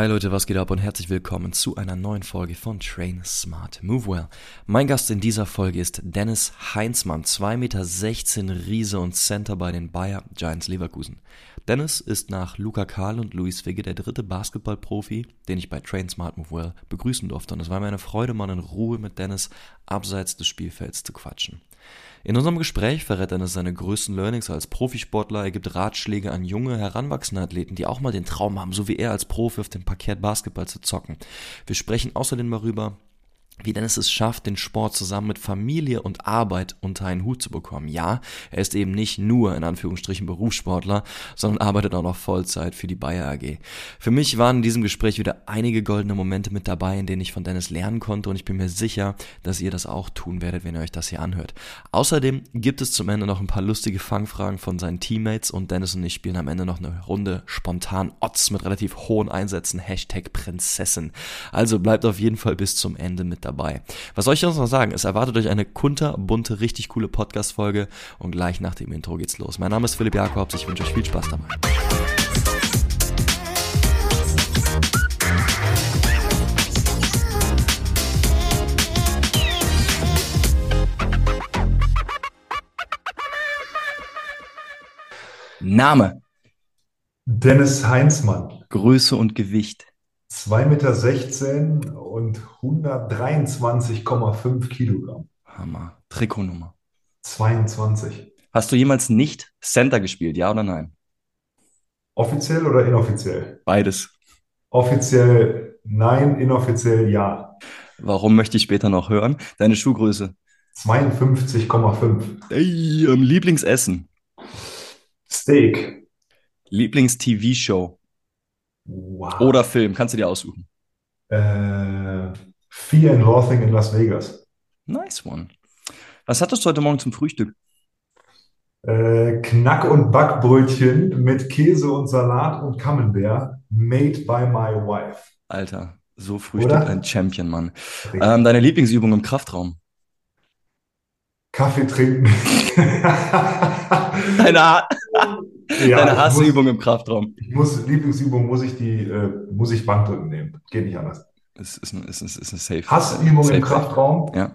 Hi Leute, was geht ab und herzlich willkommen zu einer neuen Folge von Train Smart Move Well. Mein Gast in dieser Folge ist Dennis Heinzmann, 2,16 Meter Riese und Center bei den Bayer Giants Leverkusen. Dennis ist nach Luca Karl und Luis Figge der dritte Basketballprofi, den ich bei Train Smart Move Well begrüßen durfte und es war mir eine Freude, mal in Ruhe mit Dennis abseits des Spielfelds zu quatschen. In unserem Gespräch verrät Dennis seine größten Learnings als Profisportler. Er gibt Ratschläge an junge, heranwachsende Athleten, die auch mal den Traum haben, so wie er als Profi auf dem Parkett Basketball zu zocken. Wir sprechen außerdem darüber, wie Dennis es schafft, den Sport zusammen mit Familie und Arbeit unter einen Hut zu bekommen. Ja, er ist eben nicht nur in Anführungsstrichen Berufssportler, sondern arbeitet auch noch Vollzeit für die Bayer AG. Für mich waren in diesem Gespräch wieder einige goldene Momente mit dabei, in denen ich von Dennis lernen konnte und ich bin mir sicher, dass ihr das auch tun werdet, wenn ihr euch das hier anhört. Außerdem gibt es zum Ende noch ein paar lustige Fangfragen von seinen Teammates und Dennis und ich spielen am Ende noch eine Runde spontan Odds mit relativ hohen Einsätzen, Hashtag Prinzessin. Also bleibt auf jeden Fall bis zum Ende mit dabei dabei. Was soll ich sonst noch sagen? Es erwartet euch eine kunterbunte, richtig coole Podcast-Folge und gleich nach dem Intro geht's los. Mein Name ist Philipp Jakobs, ich wünsche euch viel Spaß dabei. Name. Dennis Heinzmann. Größe und Gewicht. 2,16 Meter und 123,5 Kilogramm. Hammer. Trikotnummer. 22. Hast du jemals nicht Center gespielt, ja oder nein? Offiziell oder inoffiziell? Beides. Offiziell nein, inoffiziell ja. Warum möchte ich später noch hören? Deine Schuhgröße. 52,5. Ey, ähm, Lieblingsessen. Steak. Lieblings-TV-Show. Wow. Oder Film, kannst du dir aussuchen. Äh, Fear and Loathing in Las Vegas. Nice one. Was hattest du heute Morgen zum Frühstück? Äh, Knack- und Backbrötchen mit Käse und Salat und Camembert, made by my wife. Alter, so frühstückt ein Champion, Mann. Ähm, deine Lieblingsübung im Kraftraum? Kaffee trinken. Deine, Ja, deine Hassübung im Kraftraum. Ich muss, Lieblingsübung muss ich die, äh, muss ich Bankdrücken nehmen. Geht nicht anders. Es ist, ein, es ist, es ist eine Safe. Hassübung safe im Kraftraum. Ja.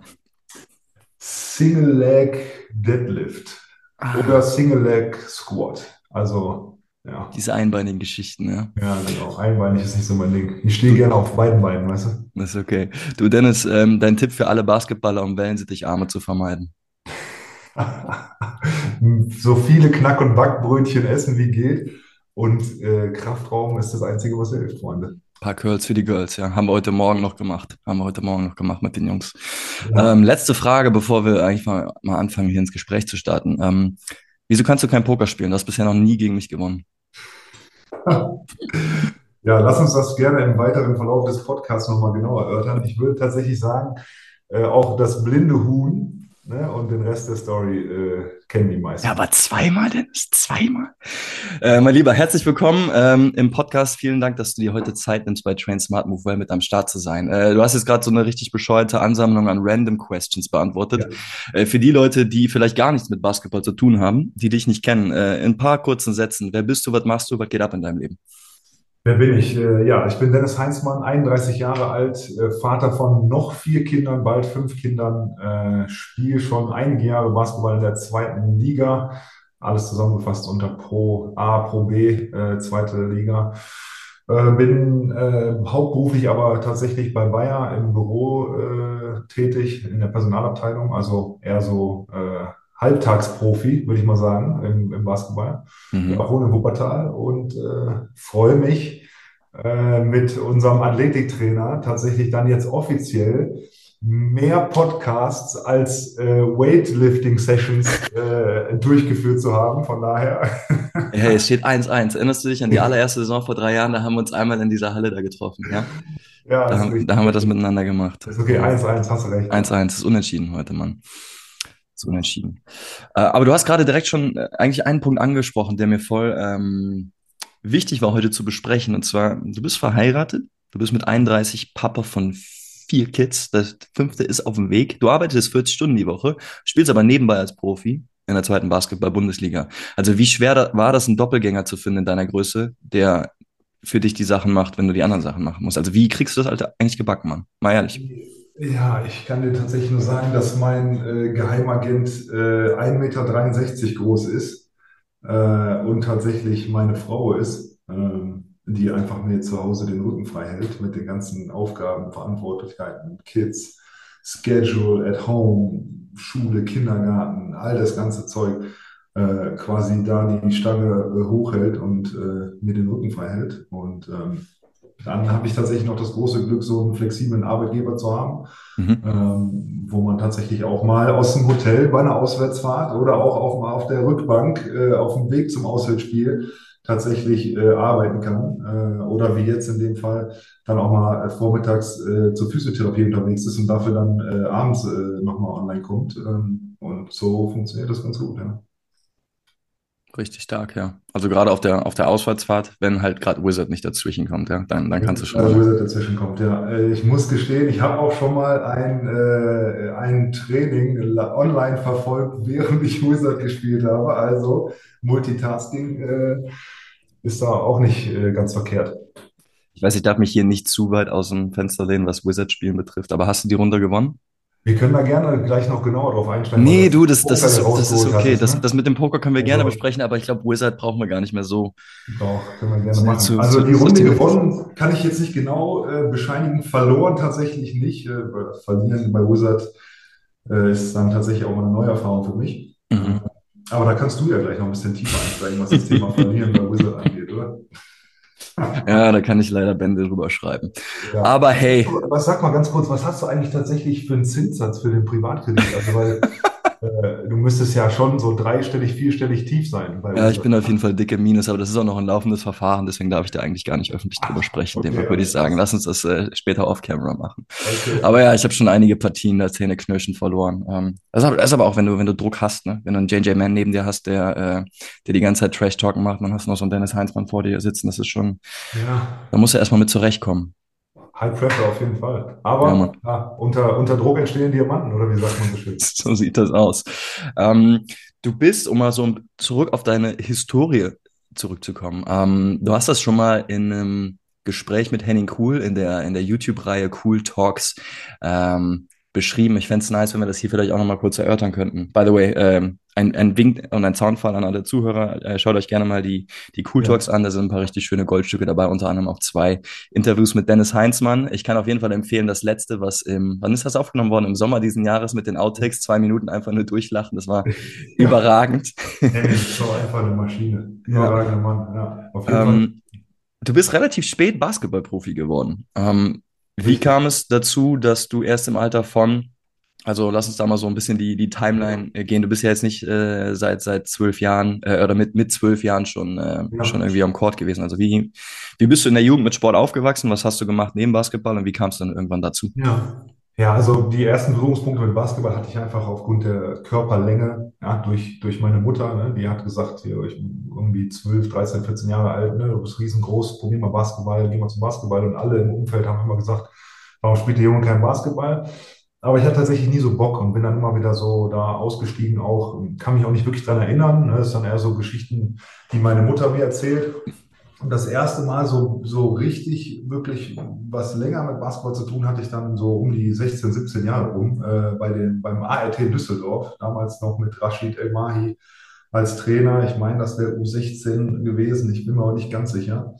Single Leg Deadlift Ah, oder Single Leg Squat. Also, ja. diese einbeinigen Geschichten, ja. Ja, genau. Einbeinig ist nicht so mein Ding. Ich stehe gerne auf beiden Beinen, weißt du? Das ist okay. Du, Dennis, ähm, dein Tipp für alle Basketballer, um Wellensitticharme zu vermeiden. So viele Knack- und Backbrötchen essen wie geht. Und äh, Kraftraum ist das Einzige, was hilft, Freunde. Ein paar Curls für die Girls, ja. Haben wir heute Morgen noch gemacht. Haben wir heute Morgen noch gemacht mit den Jungs. Ja. Ähm, letzte Frage, bevor wir eigentlich mal, mal anfangen, hier ins Gespräch zu starten. Ähm, wieso kannst du kein Poker spielen? Du hast bisher noch nie gegen mich gewonnen. Ja, lass uns das gerne im weiteren Verlauf des Podcasts nochmal genauer erörtern. Ich würde tatsächlich sagen, äh, auch das blinde Huhn ne, und den Rest der Story äh, kennen die meisten. Ja, aber zweimal, Dennis, zweimal. Äh, mein Lieber, herzlich willkommen ähm, im Podcast. Vielen Dank, dass du dir heute Zeit nimmst, bei Train Smart Move Well mit am Start zu sein. Äh, du hast jetzt gerade so eine richtig bescheuerte Ansammlung an Random Questions beantwortet. Äh, für die Leute, die vielleicht gar nichts mit Basketball zu tun haben, die dich nicht kennen, äh, in ein paar kurzen Sätzen. Wer bist du, was machst du, was geht ab in deinem Leben? Wer bin ich? Äh, ja, ich bin Dennis Heinzmann, 31 Jahre alt, äh, Vater von noch vier Kindern, bald fünf Kindern, äh, spiele schon einige Jahre Basketball in der zweiten Liga. Alles zusammengefasst unter Pro A, Pro B, zweite Liga. Bin hauptberuflich aber tatsächlich bei Bayer im Büro tätig, in der Personalabteilung, also eher so Halbtagsprofi, würde ich mal sagen, im, im Basketball. Mhm. Ja, wohne in Wuppertal und äh, freue mich äh, mit unserem Athletiktrainer tatsächlich dann jetzt offiziell mehr Podcasts als äh, Weightlifting-Sessions äh, durchgeführt zu haben. Von daher, Hey, es steht 1-1. Erinnerst du dich an die allererste Saison vor drei Jahren? Da haben wir uns einmal in dieser Halle da getroffen, ja? ja, Da haben, da haben wir das miteinander gemacht. Okay, 1-1, hast du recht. 1-1, ist unentschieden heute, Mann. Ist unentschieden. Äh, aber du hast gerade direkt schon äh, eigentlich einen Punkt angesprochen, der mir voll ähm, wichtig war heute zu besprechen. Und zwar, du bist verheiratet, du bist mit 31 Papa von vier Kids, das fünfte ist auf dem Weg. Du arbeitest 40 Stunden die Woche, spielst aber nebenbei als Profi in der zweiten Basketball-Bundesliga. Also wie schwer war das, einen Doppelgänger zu finden in deiner Größe, der für dich die Sachen macht, wenn du die anderen Sachen machen musst. Also wie kriegst du das Alter eigentlich gebacken, Mann? Mal ehrlich. Ja, ich kann dir tatsächlich nur sagen, dass mein äh, Geheimagent äh, 1,63 Meter groß ist äh, und tatsächlich meine Frau ist, ähm, die einfach mir zu Hause den Rücken frei hält mit den ganzen Aufgaben, Verantwortlichkeiten, Kids, Schedule at home, Schule, Kindergarten, all das ganze Zeug äh, quasi da die Stange äh, hochhält und äh, mir den Rücken frei hält. Und ähm, dann habe ich tatsächlich noch das große Glück, so einen flexiblen Arbeitgeber zu haben, mhm. ähm, wo man tatsächlich auch mal aus dem Hotel bei einer Auswärtsfahrt oder auch auf, auf der Rückbank äh, auf dem Weg zum Auswärtsspiel tatsächlich äh, arbeiten kann. Äh, oder wie jetzt in dem Fall dann auch mal vormittags äh, zur Physiotherapie unterwegs ist und dafür dann äh, abends äh, nochmal online kommt. Ähm, und so funktioniert das ganz gut, ja. Richtig stark, ja. Also gerade auf der, auf der Auswärtsfahrt, wenn halt gerade Wizard nicht dazwischen kommt, ja, dann, dann kannst du schon. Wenn Wizard dazwischen kommt, ja. Äh, ich muss gestehen, ich habe auch schon mal ein, äh, ein Training online verfolgt, während ich Wizard gespielt habe. Also Multitasking äh, ist da auch nicht äh, ganz verkehrt. Ich weiß, ich darf mich hier nicht zu weit aus dem Fenster lehnen, was Wizard-Spielen betrifft, aber hast du die Runde gewonnen? Wir können da gerne gleich noch genauer drauf einsteigen. Nee, du, das, das, ist, das ist okay. Ist, das, ne? das mit dem Poker können wir gerne also, besprechen, aber ich glaube, Wizard brauchen wir gar nicht mehr so. Doch, können wir gerne machen. Zu, also zu, die Runde gewonnen kann ich jetzt nicht genau äh, bescheinigen. Verloren tatsächlich nicht. Äh, verlieren bei Wizard äh, ist dann tatsächlich auch eine neue Erfahrung für mich. Mhm. Aber da kannst du ja gleich noch ein bisschen tiefer einsteigen, was das Thema Verlieren bei Wizard angeht, oder? Ja, da kann ich leider Bände drüber schreiben. Ja. Aber hey. Was sag mal ganz kurz, was hast du eigentlich tatsächlich für einen Zinssatz für den Privatkredit? Also, weil äh, du müsstest ja schon so dreistellig, vierstellig tief sein. ja, ich bin auf jeden Fall dicke Minus, aber das ist auch noch ein laufendes Verfahren, deswegen darf ich da eigentlich gar nicht öffentlich drüber sprechen. Okay, Dem würde ich sagen, lass uns das äh, später off-camera machen. Okay. Aber ja, ich habe schon einige Partien da Zähne knirschen verloren. Ähm, das, ist aber auch, wenn du, wenn du Druck hast, ne? wenn du einen JJ Mann neben dir hast, der, äh, der die ganze Zeit Trash-Talken macht, dann hast du noch so einen Dennis Heinzmann vor dir sitzen, das ist schon, ja. da muss er erstmal mit zurechtkommen. High Pressure auf jeden Fall. Aber ja, ja, unter, unter Druck entstehen Diamanten, oder wie sagt man so schön? so sieht das aus. Ähm, du bist, um mal so zurück auf deine Historie zurückzukommen, ähm, du hast das schon mal in einem Gespräch mit Henning Cool in der, in der YouTube-Reihe Cool Talks ähm, beschrieben. Ich fände es nice, wenn wir das hier vielleicht auch nochmal kurz erörtern könnten. By the way, ähm, ein, ein Wink und ein Soundfall an alle Zuhörer. Äh, schaut euch gerne mal die, die Cool Talks ja. an. Da sind ein paar richtig schöne Goldstücke dabei, unter anderem auch zwei Interviews mit Dennis Heinzmann. Ich kann auf jeden Fall empfehlen, das letzte, was im, wann ist das aufgenommen worden? Im Sommer diesen Jahres mit den Outtakes, zwei Minuten einfach nur durchlachen. Das war ja. überragend. Dennis ist einfach eine Maschine. Überragender Mann. Ja, auf jeden ähm, Fall. Du bist relativ spät Basketballprofi geworden. Ähm, wie kam es dazu, dass du erst im Alter von, also lass uns da mal so ein bisschen die, die Timeline äh, gehen. Du bist ja jetzt nicht äh, seit seit zwölf Jahren äh, oder mit mit zwölf Jahren schon äh, ja. schon irgendwie am Court gewesen. Also wie wie bist du in der Jugend mit Sport aufgewachsen? Was hast du gemacht neben Basketball und wie kam es dann irgendwann dazu? Ja, ja, also die ersten Berührungspunkte mit Basketball hatte ich einfach aufgrund der Körperlänge, ja, durch, durch meine Mutter, ne, die hat gesagt, hier, ich bin irgendwie 12, 13, 14 Jahre alt, ne, du bist riesengroß, probier mal Basketball, geh mal zum Basketball und alle im Umfeld haben immer gesagt, warum spielt der Junge kein Basketball? Aber ich hatte tatsächlich nie so Bock und bin dann immer wieder so da ausgestiegen, auch, kann mich auch nicht wirklich dran erinnern, ne, das sind dann eher so Geschichten, die meine Mutter mir erzählt. Und das erste Mal so, so richtig, wirklich was länger mit Basketball zu tun hatte ich dann so um die 16, 17 Jahre rum äh, bei den, beim ART Düsseldorf, damals noch mit Rashid Elmahi als Trainer. Ich meine, das wäre U16 gewesen, ich bin mir aber nicht ganz sicher.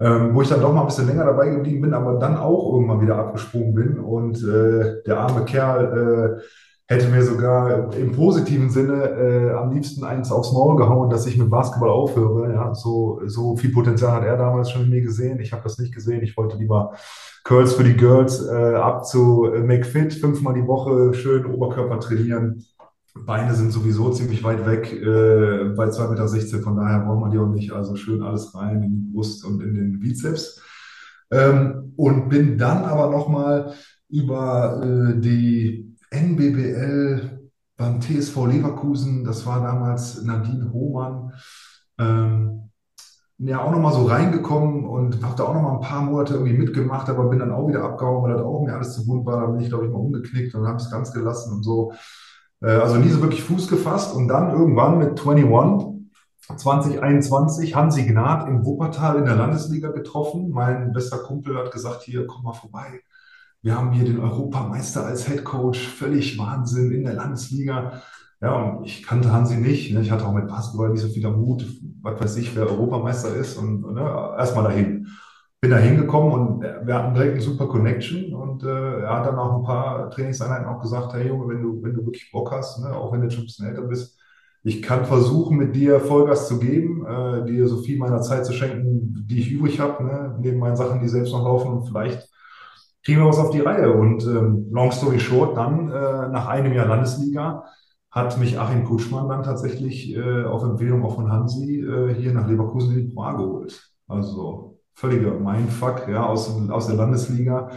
Ähm, wo ich dann doch mal ein bisschen länger dabei geblieben bin, aber dann auch irgendwann wieder abgesprungen bin und äh, der arme Kerl äh, hätte mir sogar im positiven Sinne äh, am liebsten eins aufs Maul gehauen, dass ich mit Basketball aufhöre. Ja, so, so viel Potenzial hat er damals schon in mir gesehen. Ich habe das nicht gesehen. Ich wollte lieber Curls für die Girls äh, ab zu äh, McFit, fünfmal die Woche schön Oberkörper trainieren. Beine sind sowieso ziemlich weit weg äh, bei 2,16 Meter, von daher braucht man die auch nicht. Also schön alles rein in die Brust und in den Bizeps. Ähm, und bin dann aber nochmal über äh, die NBBL beim TSV Leverkusen, das war damals Nadine Hohmann, ähm, ja auch nochmal so reingekommen und habe da auch nochmal ein paar Monate irgendwie mitgemacht, aber bin dann auch wieder abgehauen, weil das auch mir alles zu bunt war. Da bin ich, glaube ich, mal umgeknickt und habe es ganz gelassen und so. Äh, also nie so wirklich Fuß gefasst und dann irgendwann mit 21 2021 Hansi Gnad in Wuppertal in der Landesliga getroffen. Mein bester Kumpel hat gesagt, hier, komm mal vorbei. Wir haben hier den Europameister als Head Coach. Völlig Wahnsinn in der Landesliga. Ja, und ich kannte Hansi nicht. Ne? Ich hatte auch mit Basketball nicht so viel Mut. Was weiß ich, wer Europameister ist. Und ne, erstmal dahin bin da hingekommen und wir hatten direkt eine super Connection und äh, er hat dann auch ein paar Trainingseinheiten auch gesagt, hey Junge, wenn du, wenn du wirklich Bock hast, ne, auch wenn du schon ein bisschen älter bist, ich kann versuchen, mit dir Vollgas zu geben, äh, dir so viel meiner Zeit zu schenken, die ich übrig habe, ne, neben meinen Sachen, die selbst noch laufen und vielleicht kriegen wir was auf die Reihe. Und ähm, long story short, dann äh, nach einem Jahr Landesliga hat mich Achim Kutschmann dann tatsächlich äh, auf Empfehlung auch von Hansi äh, hier nach Leverkusen in die Pro geholt. Also völliger Mindfuck, ja, aus, aus der Landesliga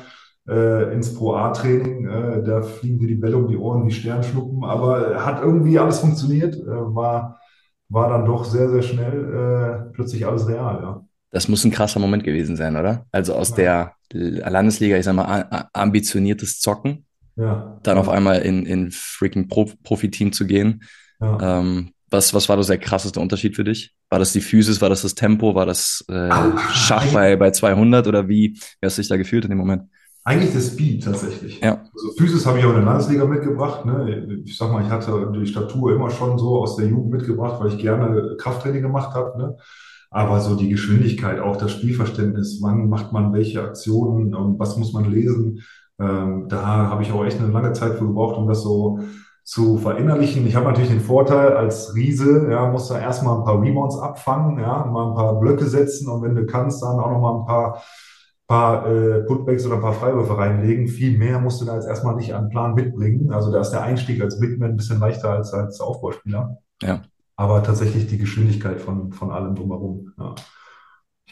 äh, ins Pro A-Training. Äh, da fliegen dir die Bälle um die Ohren wie Sternschnuppen, aber hat irgendwie alles funktioniert, äh, war, war dann doch sehr, sehr schnell plötzlich alles real, ja. Das muss ein krasser Moment gewesen sein, oder? Also aus ja. der Landesliga, ich sag mal, ambitioniertes Zocken, ja. dann auf einmal in, in freaking Pro Profi-Team zu gehen. Ähm, was, was war das der krasseste Unterschied für dich? War das die Physis, war das das Tempo, war das äh, Schach bei, bei 200 oder wie, wie hast du dich da gefühlt in dem Moment? Eigentlich das Speed tatsächlich. Ja. Also Physis habe ich auch in der Landesliga mitgebracht. Ne? Ich sag mal, ich hatte die Statur immer schon so aus der Jugend mitgebracht, weil ich gerne Krafttraining gemacht habe. Ne? Aber so die Geschwindigkeit, auch das Spielverständnis, wann macht man welche Aktionen und was muss man lesen, ähm, da habe ich auch echt eine lange Zeit für gebraucht, um das so zu verinnerlichen. Ich habe natürlich den Vorteil als Riese, ja, musst du erstmal ein paar Rebounds abfangen, ja, mal ein paar Blöcke setzen und wenn du kannst, dann auch noch mal ein paar, paar äh, Putbacks oder ein paar Freiwürfe reinlegen. Viel mehr musst du da jetzt erstmal nicht an Plan mitbringen. Also da ist der Einstieg als Bigman ein bisschen leichter als als Aufbauspieler. Ja. Aber tatsächlich die Geschwindigkeit von, von allem drumherum. Ja.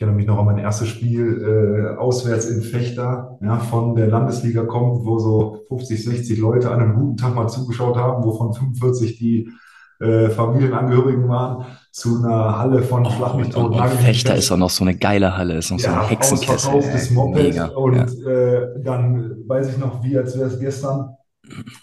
Ich erinnere mich noch an mein erstes Spiel äh, auswärts in Fechter, ja, von der Landesliga kommt, wo so 50, 60 Leute an einem guten Tag mal zugeschaut haben, wovon 45 die äh, Familienangehörigen waren, zu einer Halle von oh, und, und, und Fechter ist auch noch so eine geile Halle, ist noch ja, so ein Hexenkessel. Ausverkauftes Moped Mega, und ja. äh, dann weiß ich noch, wie als wäre es gestern.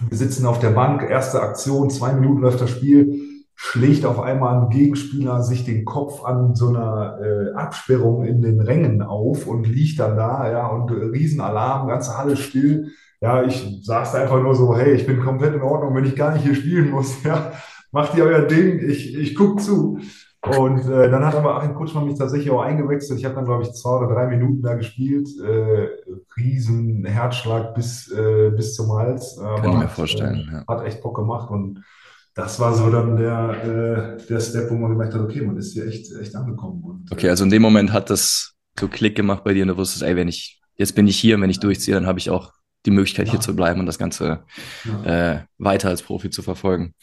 Wir sitzen auf der Bank, erste Aktion, zwei Minuten läuft das Spiel schlägt auf einmal ein Gegenspieler sich den Kopf an so einer äh, Absperrung in den Rängen auf und liegt dann da, ja, und äh, Riesenalarm, ganze Halle still. Ja, ich saß einfach nur so, hey, ich bin komplett in Ordnung, wenn ich gar nicht hier spielen muss, ja, macht ihr euer Ding, ich, ich guck zu. Und äh, dann hat aber Achim Kutschmann mich tatsächlich auch eingewechselt. Ich habe dann, glaube ich, zwei oder drei Minuten da gespielt. Äh, riesen Herzschlag bis, äh, bis zum Hals. Kann ich mir vorstellen. Äh, ja. Hat echt Bock gemacht und das war so dann der, äh, der Step, wo man gemerkt hat, okay, man ist hier echt, echt angekommen. Und, okay, also in dem Moment hat das so Klick gemacht bei dir und du wusstest, ey, wenn ich, jetzt bin ich hier und wenn ich durchziehe, dann habe ich auch die Möglichkeit, ja. hier zu bleiben und das Ganze ja. äh, weiter als Profi zu verfolgen.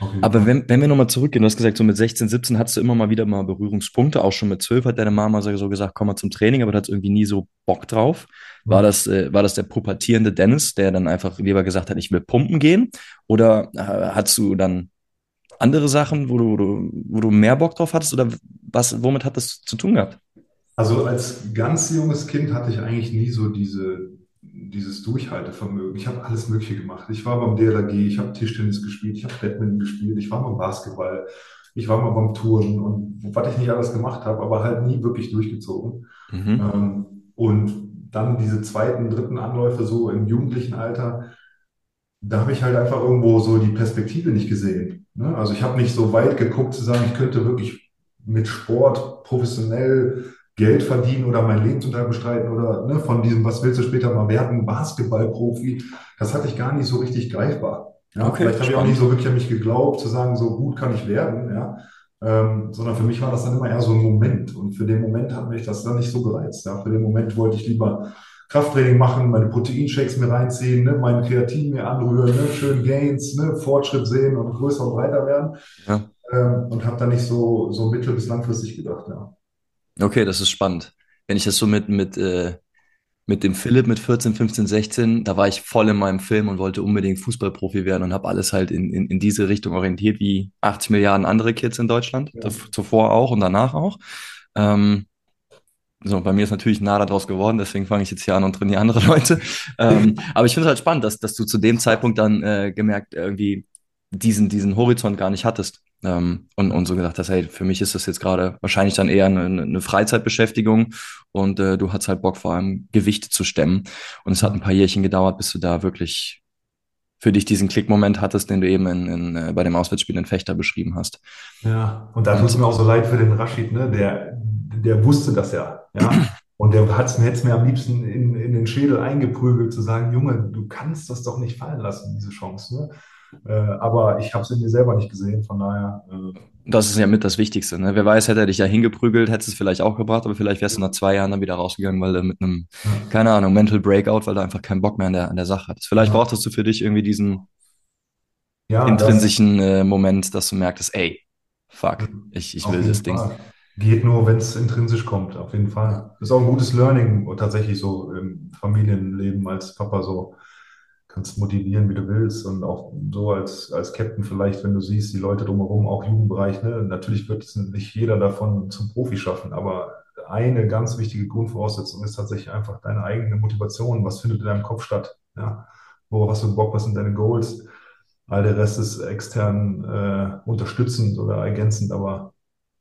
Okay. Aber wenn, wenn wir nochmal zurückgehen, du hast gesagt, so mit 16, 17 hattest du immer mal wieder mal Berührungspunkte, auch schon mit 12 hat deine Mama so gesagt, komm mal zum Training, aber du hattest irgendwie nie so Bock drauf. War das, äh, war das der pubertierende Dennis, der dann einfach lieber gesagt hat, ich will pumpen gehen? Oder äh, hattest du dann andere Sachen, wo du, wo du, wo du mehr Bock drauf hattest? Oder was, womit hat das zu tun gehabt? Also als ganz junges Kind hatte ich eigentlich nie so diese, dieses Durchhaltevermögen. Ich habe alles Mögliche gemacht. Ich war beim DLRG, ich habe Tischtennis gespielt, ich habe Badminton gespielt, ich war beim Basketball, ich war mal beim Touren und was ich nicht alles gemacht habe, aber halt nie wirklich durchgezogen. Mhm. Ähm, und dann diese zweiten, dritten Anläufe so im jugendlichen Alter, da habe ich halt einfach irgendwo so die Perspektive nicht gesehen. Ne? Also ich habe nicht so weit geguckt zu sagen, ich könnte wirklich mit Sport professionell Geld verdienen oder meinen Lebensunterhalt bestreiten oder ne, von diesem, was willst du später mal werden, Basketballprofi. Das hatte ich gar nicht so richtig greifbar. Ja, okay, vielleicht habe ich auch nicht so wirklich an mich geglaubt, zu sagen, so gut kann ich werden, ja. Ähm, sondern für mich war das dann immer eher so ein Moment. Und für den Moment hat mich das dann nicht so gereizt. Ja. Für den Moment wollte ich lieber Krafttraining machen, meine Proteinshakes mir reinziehen, ne, meinen Kreatin mir anrühren, ne, schön Gains, ne, Fortschritt sehen und größer und breiter werden. Ja. Ähm, und habe da nicht so, so mittel- bis langfristig gedacht, ja. Okay, das ist spannend. Wenn ich das so mit, mit, äh, mit dem Philipp mit 14, 15, 16, da war ich voll in meinem Film und wollte unbedingt Fußballprofi werden und habe alles halt in, in, in diese Richtung orientiert, wie 80 Milliarden andere Kids in Deutschland, ja. zuvor auch und danach auch. Ähm, so, bei mir ist natürlich nah daraus geworden, deswegen fange ich jetzt hier an und trainiere andere Leute. ähm, aber ich finde es halt spannend, dass, dass du zu dem Zeitpunkt dann äh, gemerkt, irgendwie, diesen, diesen Horizont gar nicht hattest. Ähm, und, und so gedacht hast, hey, für mich ist das jetzt gerade wahrscheinlich dann eher eine, eine Freizeitbeschäftigung und äh, du hast halt Bock vor allem Gewichte zu stemmen. Und es hat ein paar Jährchen gedauert, bis du da wirklich für dich diesen Klickmoment hattest, den du eben in, in, äh, bei dem Auswärtsspiel in Fechter beschrieben hast. Ja, und da tut es mir auch so leid für den Rashid, ne? Der, der wusste das ja, ja. Und der hat es mir am liebsten in, in den Schädel eingeprügelt, zu sagen, Junge, du kannst das doch nicht fallen lassen, diese Chance. Ne? Äh, aber ich habe es in mir selber nicht gesehen, von daher. Äh, das ist ja mit das Wichtigste. Ne? Wer weiß, hätte er dich ja hingeprügelt, hätte es vielleicht auch gebracht, aber vielleicht wärst du nach zwei Jahren dann wieder rausgegangen, weil du mit einem, ja. keine Ahnung, Mental Breakout, weil du einfach keinen Bock mehr an der, an der Sache hattest. Vielleicht ja. brauchtest du für dich irgendwie diesen ja, intrinsischen das, äh, Moment, dass du merktest, ey, fuck, ich, ich will das Ding. Fall. Geht nur, wenn es intrinsisch kommt, auf jeden Fall. Das ist auch ein gutes Learning, tatsächlich so im Familienleben als Papa so kannst motivieren, wie du willst und auch so als, als Captain vielleicht, wenn du siehst, die Leute drumherum, auch Jugendbereich, ne? natürlich wird es nicht jeder davon zum Profi schaffen, aber eine ganz wichtige Grundvoraussetzung ist tatsächlich einfach deine eigene Motivation. Was findet in deinem Kopf statt? Ja? Worauf hast du Bock? Was sind deine Goals? All der Rest ist extern äh, unterstützend oder ergänzend, aber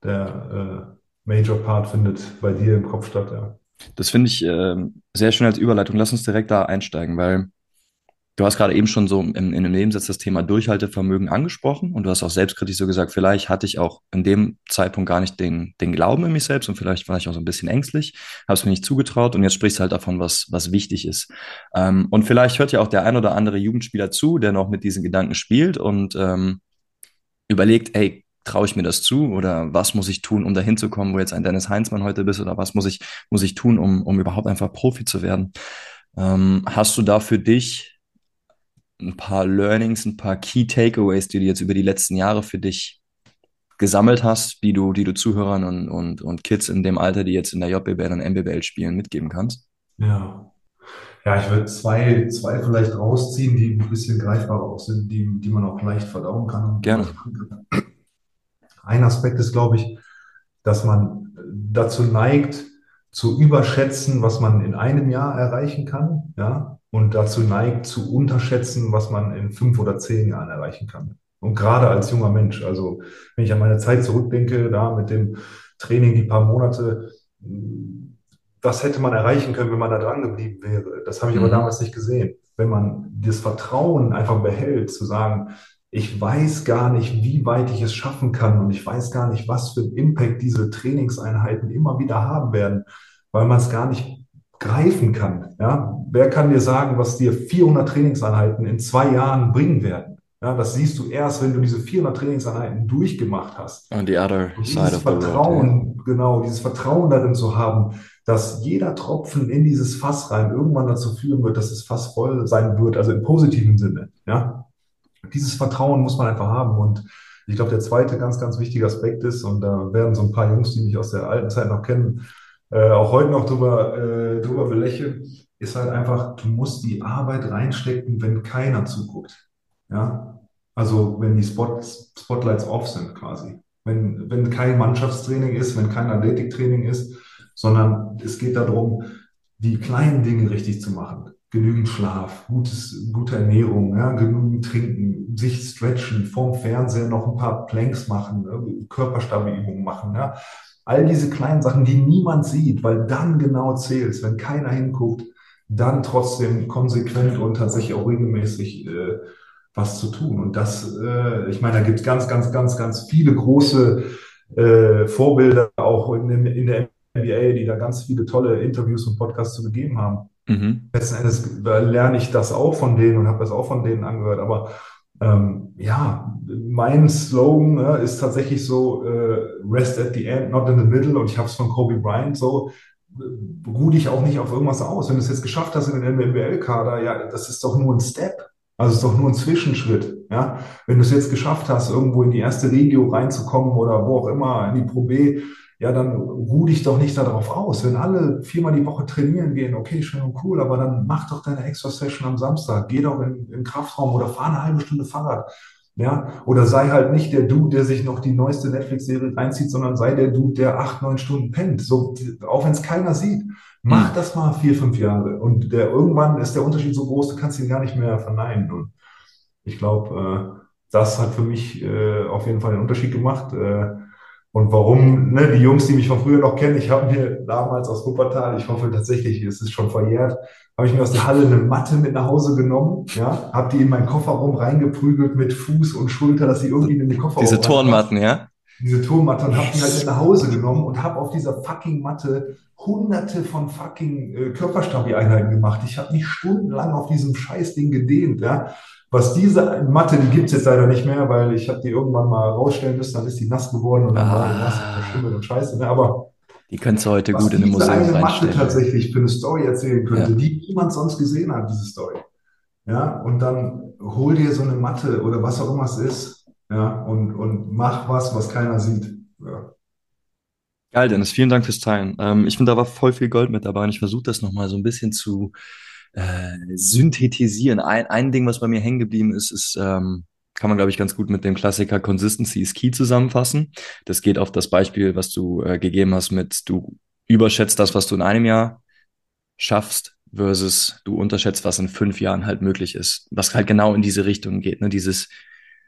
der äh, Major Part findet bei dir im Kopf statt, ja. Das finde ich äh, sehr schön als Überleitung. Lass uns direkt da einsteigen, weil Du hast gerade eben schon so in, in einem Nebensatz das Thema Durchhaltevermögen angesprochen und du hast auch selbstkritisch so gesagt, vielleicht hatte ich auch in dem Zeitpunkt gar nicht den, den Glauben in mich selbst und vielleicht war ich auch so ein bisschen ängstlich, habe es mir nicht zugetraut und jetzt sprichst du halt davon, was, was wichtig ist. Ähm, und vielleicht hört ja auch der ein oder andere Jugendspieler zu, der noch mit diesen Gedanken spielt und ähm, überlegt, ey, traue ich mir das zu oder was muss ich tun, um dahin zu kommen, wo jetzt ein Dennis Heinzmann heute bist oder was muss ich, muss ich tun, um, um überhaupt einfach Profi zu werden? Ähm, hast du da für dich ein paar Learnings, ein paar Key Takeaways, die du jetzt über die letzten Jahre für dich gesammelt hast, die du, die du Zuhörern und, und, und Kids in dem Alter, die jetzt in der JBL und MBBL spielen, mitgeben kannst? Ja. Ja, ich würde zwei, zwei vielleicht rausziehen, die ein bisschen greifbarer auch sind, die, die man auch leicht verdauen kann. Gerne. Ein Aspekt ist, glaube ich, dass man dazu neigt, zu überschätzen, was man in einem Jahr erreichen kann, ja, und dazu neigt, zu unterschätzen, was man in fünf oder zehn Jahren erreichen kann. Und gerade als junger Mensch, also wenn ich an meine Zeit zurückdenke, da mit dem Training, die paar Monate, was hätte man erreichen können, wenn man da dran geblieben wäre? Das habe ich mhm. aber damals nicht gesehen. Wenn man das Vertrauen einfach behält, zu sagen, ich weiß gar nicht, wie weit ich es schaffen kann und ich weiß gar nicht, was für einen Impact diese Trainingseinheiten immer wieder haben werden, weil man es gar nicht greifen kann. Ja? Wer kann dir sagen, was dir 400 Trainingseinheiten in zwei Jahren bringen werden? Ja, das siehst du erst, wenn du diese 400 Trainingseinheiten durchgemacht hast. On the other side of the Vertrauen, road, yeah. genau, dieses Vertrauen darin zu haben, dass jeder Tropfen in dieses Fass rein irgendwann dazu führen wird, dass es Fass voll sein wird, also im positiven Sinne. Ja, dieses Vertrauen muss man einfach haben und ich glaube, der zweite ganz, ganz wichtige Aspekt ist, und da werden so ein paar Jungs, die mich aus der alten Zeit noch kennen, äh, auch heute noch drüber, äh, drüber belächeln, ist halt einfach, du musst die Arbeit reinstecken, wenn keiner zuguckt. Ja, also wenn die Spot, Spotlights off sind quasi. Wenn, wenn kein Mannschaftstraining ist, wenn kein Athletiktraining ist, sondern es geht darum, die kleinen Dinge richtig zu machen. Genügend Schlaf, gutes, gute Ernährung, ja, genügend trinken, sich stretchen, vorm Fernseher noch ein paar Planks machen, äh, Körperstabilübungen machen, ja. All diese kleinen Sachen, die niemand sieht, weil dann genau zählst, wenn keiner hinguckt, dann trotzdem konsequent und tatsächlich auch regelmäßig äh, was zu tun. Und das, äh, ich meine, da gibt es ganz, ganz, ganz, ganz viele große äh, Vorbilder auch in, in, der NBA, die da ganz viele tolle Interviews und Podcasts zu gegeben haben. Mhm. Letzten Endes lerne ich das auch von denen und habe das auch von denen angehört. Aber ähm, ja, mein Slogan äh, ist tatsächlich so, äh, rest at the end, not in the middle. Und ich habe es von Kobe Bryant so, äh, ruh dich auch nicht auf irgendwas aus. Wenn du es jetzt geschafft hast in den NBL-Kader, ja, das ist doch nur ein Step. Also es ist doch nur ein Zwischenschritt. Ja? Wenn du es jetzt geschafft hast, irgendwo in die erste Regio reinzukommen oder wo auch immer, in die Pro B, ja, dann ruh dich doch nicht darauf aus. Wenn alle viermal die Woche trainieren gehen, okay, schön und cool, aber dann mach doch deine Extra-Session am Samstag, geh doch in, in den Kraftraum oder fahr eine halbe Stunde Fahrrad. Ja, oder sei halt nicht der Dude, der sich noch die neueste Netflix-Serie reinzieht, sondern sei der Dude, der acht, neun Stunden pennt. So, auch wenn es keiner sieht. Mach hm. das mal vier, fünf Jahre. Und der, irgendwann ist der Unterschied so groß, du kannst ihn gar nicht mehr verneinen. Und ich glaube, das hat für mich äh, auf jeden Fall einen Unterschied gemacht. Äh, und warum, ne, die Jungs, die mich von früher noch kennen, ich habe mir damals aus Wuppertal, ich hoffe tatsächlich, es ist schon verjährt, habe ich mir aus der Halle eine Matte mit nach Hause genommen, ja, habe die in meinen Kofferraum reingeprügelt mit Fuß und Schulter, dass sie irgendwie in den Kofferraum Diese Turnmatten, ja? Diese Turnmatte und habe die halt mit nach Hause genommen und habe auf dieser fucking Matte hunderte von fucking äh, Körperstabi-Einheiten gemacht. Ich habe mich stundenlang auf diesem Scheißding gedehnt, ja. Was diese Matte, die gibt's jetzt leider nicht mehr, weil ich habe die irgendwann mal rausstellen müssen, dann ist die nass geworden und dann war die nass und verschimmelt und scheiße. Ne? Aber die könntest du heute gut in einem diese Museum eine Matte reinstellen. tatsächlich für eine Story erzählen könnte, Ja. die niemand sonst gesehen hat, diese Story. Ja, und dann hol dir so eine Matte oder was auch immer es ist, ja, und, und mach was, was keiner sieht. Ja. Geil, Dennis, vielen Dank fürs Teilen. Ähm, ich finde, da war voll viel Gold mit dabei und ich versuche das nochmal so ein bisschen zu äh, synthetisieren. Ein, ein Ding, was bei mir hängen geblieben ist, ist, ähm, kann man, glaube ich, ganz gut mit dem Klassiker Consistency is Key zusammenfassen. Das geht auf das Beispiel, was du äh, gegeben hast mit, du überschätzt das, was du in einem Jahr schaffst, versus du unterschätzt, was in fünf Jahren halt möglich ist. Was halt genau in diese Richtung geht. Ne? Dieses,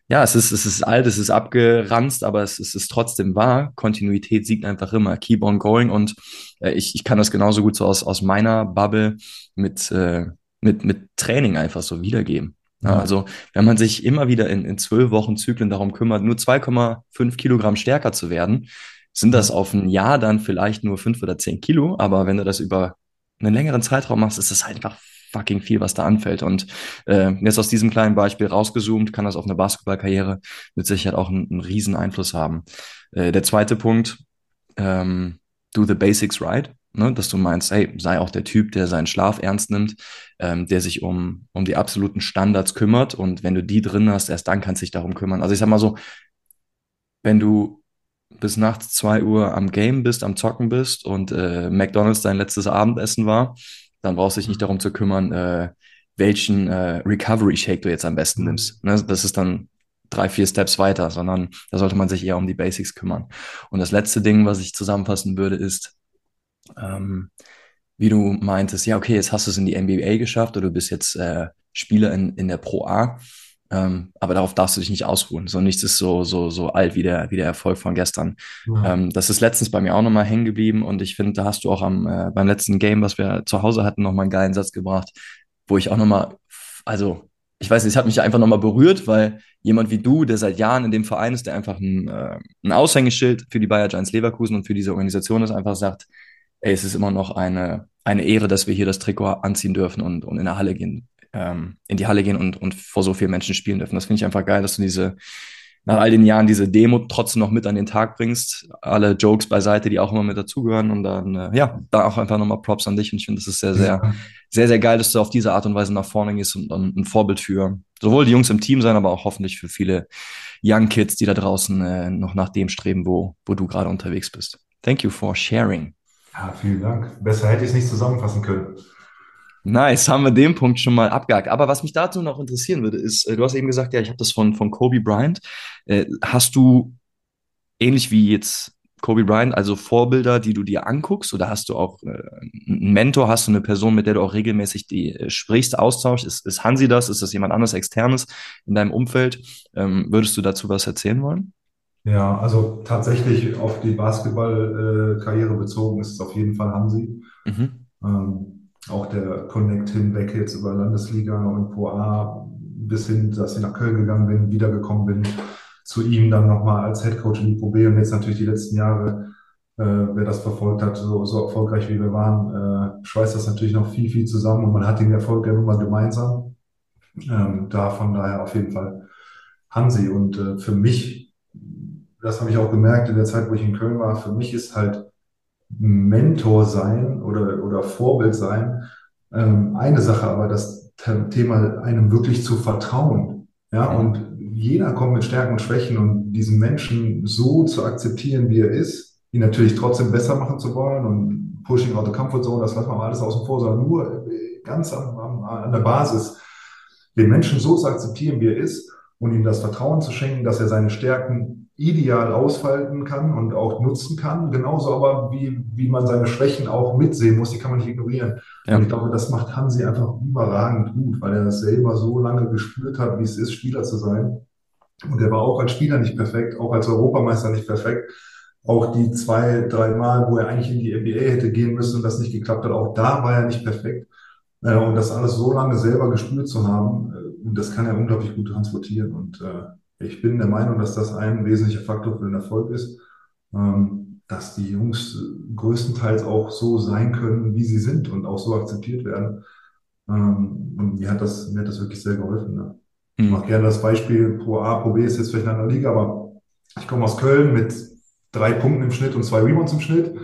ja, es ist, es ist alt, es ist abgeranzt, aber es, es ist trotzdem wahr. Kontinuität siegt einfach immer. Keep on going. Und äh, ich, ich kann das genauso gut so aus, aus meiner Bubble mit, äh, mit, mit Training einfach so wiedergeben. Ja, also, wenn man sich immer wieder in, in zwölf Wochen Zyklen darum kümmert, nur 2,5 Kilogramm stärker zu werden, sind das auf ein Jahr dann vielleicht nur fünf oder zehn Kilo. Aber wenn du das über einen längeren Zeitraum machst, ist das halt einfach fucking viel, was da anfällt. Und äh, jetzt aus diesem kleinen Beispiel rausgezoomt, kann das auf eine Basketballkarriere mit Sicherheit auch einen, einen riesen Einfluss haben. Äh, der zweite Punkt, ähm, do the basics right. Ne, dass du meinst, hey, sei auch der Typ, der seinen Schlaf ernst nimmt, ähm, der sich um, um die absoluten Standards kümmert. Und wenn du die drin hast, erst dann kannst du dich darum kümmern. Also ich sag mal so, wenn du bis nachts zwei Uhr am Game bist, am Zocken bist und äh, McDonald's dein letztes Abendessen war, dann brauchst du dich nicht darum zu kümmern, äh, welchen äh, Recovery Shake du jetzt am besten nimmst. Ne? Das ist dann drei, vier Steps weiter, sondern da sollte man sich eher um die Basics kümmern. Und das letzte Ding, was ich zusammenfassen würde, ist, ähm, wie du meintest, ja, okay, jetzt hast du es in die NBA geschafft oder du bist jetzt äh, Spieler in, in der Pro A, ähm, aber darauf darfst du dich nicht ausruhen. So nichts ist so, so, so alt wie der, wie der Erfolg von gestern. Ja. Ähm, das ist letztens bei mir auch nochmal hängen geblieben und ich finde, da hast du auch am, äh, beim letzten Game, was wir zu Hause hatten, nochmal einen geilen Satz gebracht, wo ich auch nochmal, also, ich weiß nicht, es hat mich einfach nochmal berührt, weil jemand wie du, der seit Jahren in dem Verein ist, der einfach ein, äh, ein Aushängeschild für die Bayer Giants Leverkusen und für diese Organisation ist, einfach sagt, ey, es ist immer noch eine, eine Ehre, dass wir hier das Trikot anziehen dürfen und, und in der Halle gehen, ähm, in die Halle gehen und, und vor so vielen Menschen spielen dürfen. Das finde ich einfach geil, dass du diese, nach all den Jahren diese Demo trotzdem noch mit an den Tag bringst. Alle Jokes beiseite, die auch immer mit dazugehören. Und dann, äh, ja, da auch einfach nochmal Props an dich. Und ich finde, das ist sehr, sehr, sehr, sehr geil, dass du auf diese Art und Weise nach vorne gehst und dann ein Vorbild für sowohl die Jungs im Team sein, aber auch hoffentlich für viele Young Kids, die da draußen äh, noch nach dem streben, wo, wo du gerade unterwegs bist. Thank you for sharing. Ja, vielen Dank. Besser hätte ich es nicht zusammenfassen können. Nice, haben wir den Punkt schon mal abgehakt. Aber was mich dazu noch interessieren würde, ist, äh, du hast eben gesagt, ja, ich habe das von, von Kobe Bryant. Äh, hast du ähnlich wie jetzt Kobe Bryant, also Vorbilder, die du dir anguckst, oder hast du auch äh, einen Mentor, hast du eine Person, mit der du auch regelmäßig die äh, sprichst, austauschst? Ist, ist Hansi das? Ist das jemand anderes externes in deinem Umfeld? Ähm, würdest du dazu was erzählen wollen? Ja, also tatsächlich auf die Basketball-Karriere bezogen ist es auf jeden Fall Hansi. Mhm. Ähm, auch der Connect hinweg jetzt über Landesliga und Pro A bis hin, dass ich nach Köln gegangen bin, wiedergekommen bin, zu ihm dann nochmal als Headcoach in die Pro B und jetzt natürlich die letzten Jahre, äh, wer das verfolgt hat, so, so erfolgreich wie wir waren, äh, schweißt das natürlich noch viel, viel zusammen und man hat den Erfolg ja nun mal gemeinsam. Ähm, da von daher auf jeden Fall Hansi und äh, für mich, das habe ich auch gemerkt in der Zeit, wo ich in Köln war, für mich ist halt Mentor sein oder, oder Vorbild sein, ähm, eine Sache, aber das The- Thema einem wirklich zu vertrauen. Ja, Mhm. und jeder kommt mit Stärken und Schwächen und diesen Menschen so zu akzeptieren, wie er ist, ihn natürlich trotzdem besser machen zu wollen und pushing out the comfort zone, das lassen wir mal alles außen vor, sondern nur äh, ganz am, am, an der Basis, den Menschen so zu akzeptieren, wie er ist und ihm das Vertrauen zu schenken, dass er seine Stärken ideal ausfalten kann und auch nutzen kann. Genauso aber, wie, wie man seine Schwächen auch mitsehen muss, die kann man nicht ignorieren. Ja. Und ich glaube, das macht Hansi einfach überragend gut, weil er das selber so lange gespürt hat, wie es ist, Spieler zu sein. Und der war auch als Spieler nicht perfekt, auch als Europameister nicht perfekt. Auch die zwei, drei Mal, wo er eigentlich in die NBA hätte gehen müssen und das nicht geklappt hat, auch da war er nicht perfekt. Äh, und das alles so lange selber gespürt zu haben, äh, das kann er unglaublich gut transportieren. Und äh, ich bin der Meinung, dass das ein wesentlicher Faktor für den Erfolg ist, ähm, dass die Jungs größtenteils auch so sein können, wie sie sind und auch so akzeptiert werden. Ähm, und mir hat das, mir hat das wirklich sehr geholfen. Ne? Ich mache gerne das Beispiel, Pro A, Pro B ist jetzt vielleicht in einer Liga, aber ich komme aus Köln mit drei Punkten im Schnitt und zwei Rebounds im Schnitt,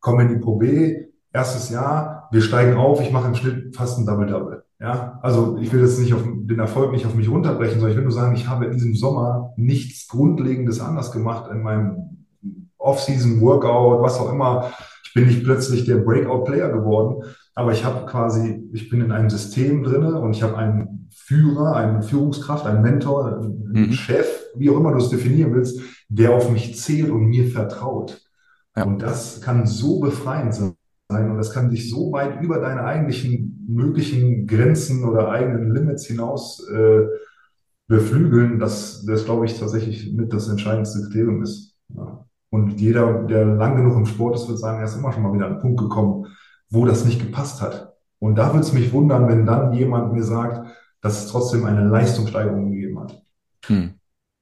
komme in die Pro B, erstes Jahr, wir steigen auf, ich mache im Schnitt fast ein Double-Double. Ja, also ich will jetzt nicht auf den Erfolg nicht auf mich runterbrechen, sondern ich will nur sagen, ich habe in diesem Sommer nichts Grundlegendes anders gemacht in meinem Off-Season-Workout, was auch immer. Ich bin nicht plötzlich der Breakout-Player geworden, aber ich habe quasi, ich bin in einem System drinne und ich habe einen Führer, eine Führungskraft, einen Mentor, einen mhm. Chef, wie auch immer du es definieren willst, der auf mich zählt und mir vertraut. Ja. Und das kann so befreiend sein und das kann dich so weit über deine eigentlichen möglichen Grenzen oder eigenen Limits hinaus äh, beflügeln, dass das, glaube ich, tatsächlich mit das entscheidendste Kriterium ist. Ja. Und jeder, der lang genug im Sport ist, wird sagen, er ist immer schon mal wieder an einen Punkt gekommen, wo das nicht gepasst hat. Und da würde es mich wundern, wenn dann jemand mir sagt, dass es trotzdem eine Leistungssteigerung gegeben hat. Hm.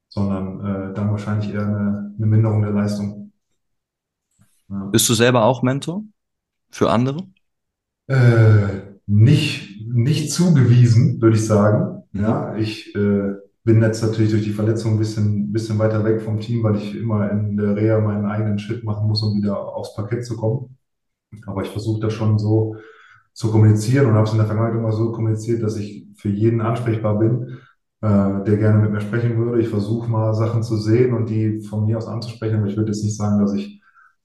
Sondern äh, dann wahrscheinlich eher eine, eine Minderung der Leistung. Ja. Bist du selber auch Mentor für andere? Äh, nicht, nicht zugewiesen, würde ich sagen. Ja, ich äh, bin jetzt natürlich durch die Verletzung ein bisschen, bisschen weiter weg vom Team, weil ich immer in der Reha meinen eigenen Schritt machen muss, um wieder aufs Parkett zu kommen. Aber ich versuche das schon so zu kommunizieren und habe es in der Vergangenheit immer so kommuniziert, dass ich für jeden ansprechbar bin, äh, der gerne mit mir sprechen würde. Ich versuche mal Sachen zu sehen und die von mir aus anzusprechen, aber ich würde jetzt nicht sagen, dass ich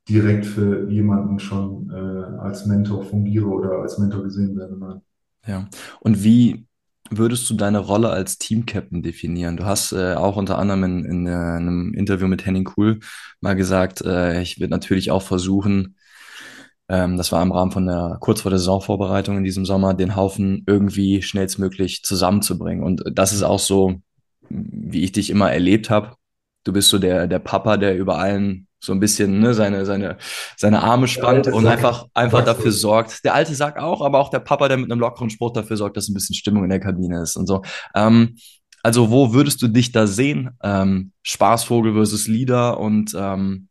direkt für jemanden schon äh, als Mentor fungiere oder als Mentor gesehen werde. Nein. Ja, und wie würdest du deine Rolle als Team-Captain definieren? Du hast äh, auch unter anderem in, in, äh, einem Interview mit Henning Kuhl mal gesagt, äh, ich werde natürlich auch versuchen, ähm, das war im Rahmen von der kurz vor der Saisonvorbereitung in diesem Sommer, den Haufen irgendwie schnellstmöglich zusammenzubringen. Und das ist auch so, wie ich dich immer erlebt habe. Du bist so der, der Papa, der über allen so ein bisschen ne, seine, seine, seine Arme spannt und einfach, einfach dafür sorgt. Der alte Sack auch, aber auch der Papa, der mit einem lockeren Spruch dafür sorgt, dass ein bisschen Stimmung in der Kabine ist und so. Ähm, also wo würdest du dich da sehen? Ähm, Spaßvogel versus Leader und ähm,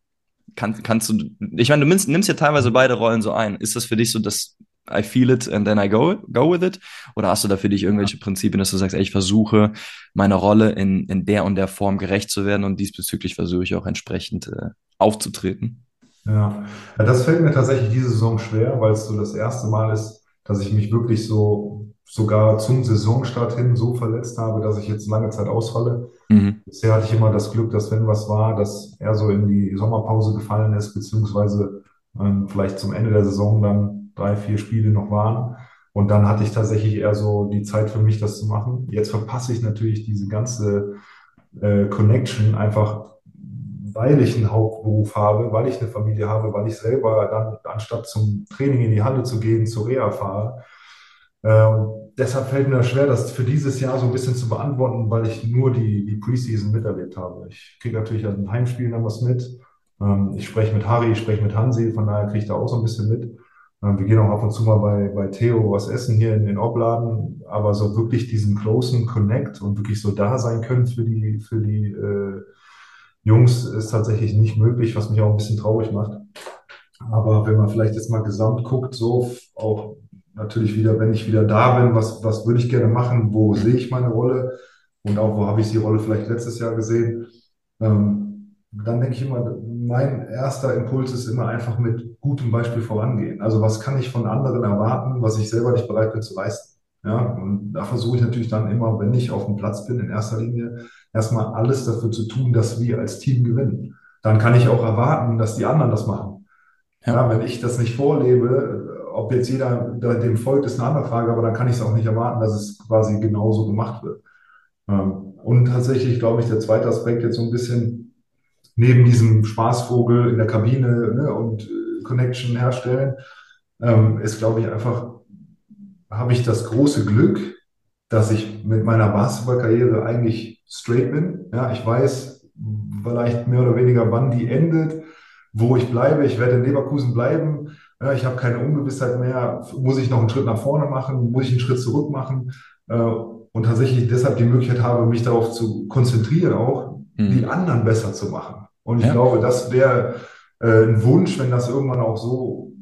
kann, kannst du, ich meine, du nimmst, nimmst ja teilweise beide Rollen so ein. Ist das für dich so das I feel it and then I go, go with it? Oder hast du da für dich irgendwelche Prinzipien, dass du sagst, ey, ich versuche meiner Rolle in, in der und der Form gerecht zu werden und diesbezüglich versuche ich auch entsprechend äh, aufzutreten? Ja. ja, das fällt mir tatsächlich diese Saison schwer, weil es so das erste Mal ist, dass ich mich wirklich so sogar zum Saisonstart hin so verletzt habe, dass ich jetzt lange Zeit ausfalle. Mhm. Bisher hatte ich immer das Glück, dass wenn was war, dass er so in die Sommerpause gefallen ist, beziehungsweise ähm, vielleicht zum Ende der Saison dann drei, vier Spiele noch waren. Und dann hatte ich tatsächlich eher so die Zeit für mich, das zu machen. Jetzt verpasse ich natürlich diese ganze äh, Connection einfach weil ich einen Hauptberuf habe, weil ich eine Familie habe, weil ich selber dann, anstatt zum Training in die Halle zu gehen, zur Reha fahre. Äh, und deshalb fällt mir das schwer, das für dieses Jahr so ein bisschen zu beantworten, weil ich nur die, die Preseason miterlebt habe. Ich kriege natürlich an Heimspielen dann was mit. Ähm, ich spreche mit Harry, ich spreche mit Hansi, von daher kriege ich da auch so ein bisschen mit. Ähm, wir gehen auch ab und zu mal bei, bei Theo was essen hier in den Obladen, aber so wirklich diesen closen Connect und wirklich so da sein können für die, für die äh, Jungs ist tatsächlich nicht möglich, was mich auch ein bisschen traurig macht. Aber wenn man vielleicht jetzt mal gesamt guckt, so auch natürlich wieder, wenn ich wieder da bin, was, was würde ich gerne machen, wo sehe ich meine Rolle? Und auch wo habe ich die Rolle vielleicht letztes Jahr gesehen, ähm, dann denke ich immer, mein erster Impuls ist immer einfach mit gutem Beispiel vorangehen. Also was kann ich von anderen erwarten, was ich selber nicht bereit bin zu leisten? Ja, und da versuche ich natürlich dann immer, wenn ich auf dem Platz bin, in erster Linie erstmal alles dafür zu tun, dass wir als Team gewinnen. Dann kann ich auch erwarten, dass die anderen das machen. Ja, ja wenn ich das nicht vorlebe, ob jetzt jeder dem folgt, ist eine andere Frage, aber dann kann ich es auch nicht erwarten, dass es quasi genauso gemacht wird. Ähm, und tatsächlich glaube ich, der zweite Aspekt jetzt so ein bisschen neben diesem Spaßvogel in der Kabine ne, und äh, Connection herstellen, ähm, ist, glaube ich, einfach habe ich das große Glück, dass ich mit meiner Basketballkarriere eigentlich straight bin. Ja, ich weiß vielleicht mehr oder weniger, wann die endet, wo ich bleibe. Ich werde in Leverkusen bleiben. Ja, ich habe keine Ungewissheit mehr. Muss ich noch einen Schritt nach vorne machen? Muss ich einen Schritt zurück machen? Äh, und tatsächlich deshalb die Möglichkeit habe, mich darauf zu konzentrieren, auch mhm. die anderen besser zu machen. Und ich ja. glaube, das wäre äh, ein Wunsch, wenn das irgendwann auch so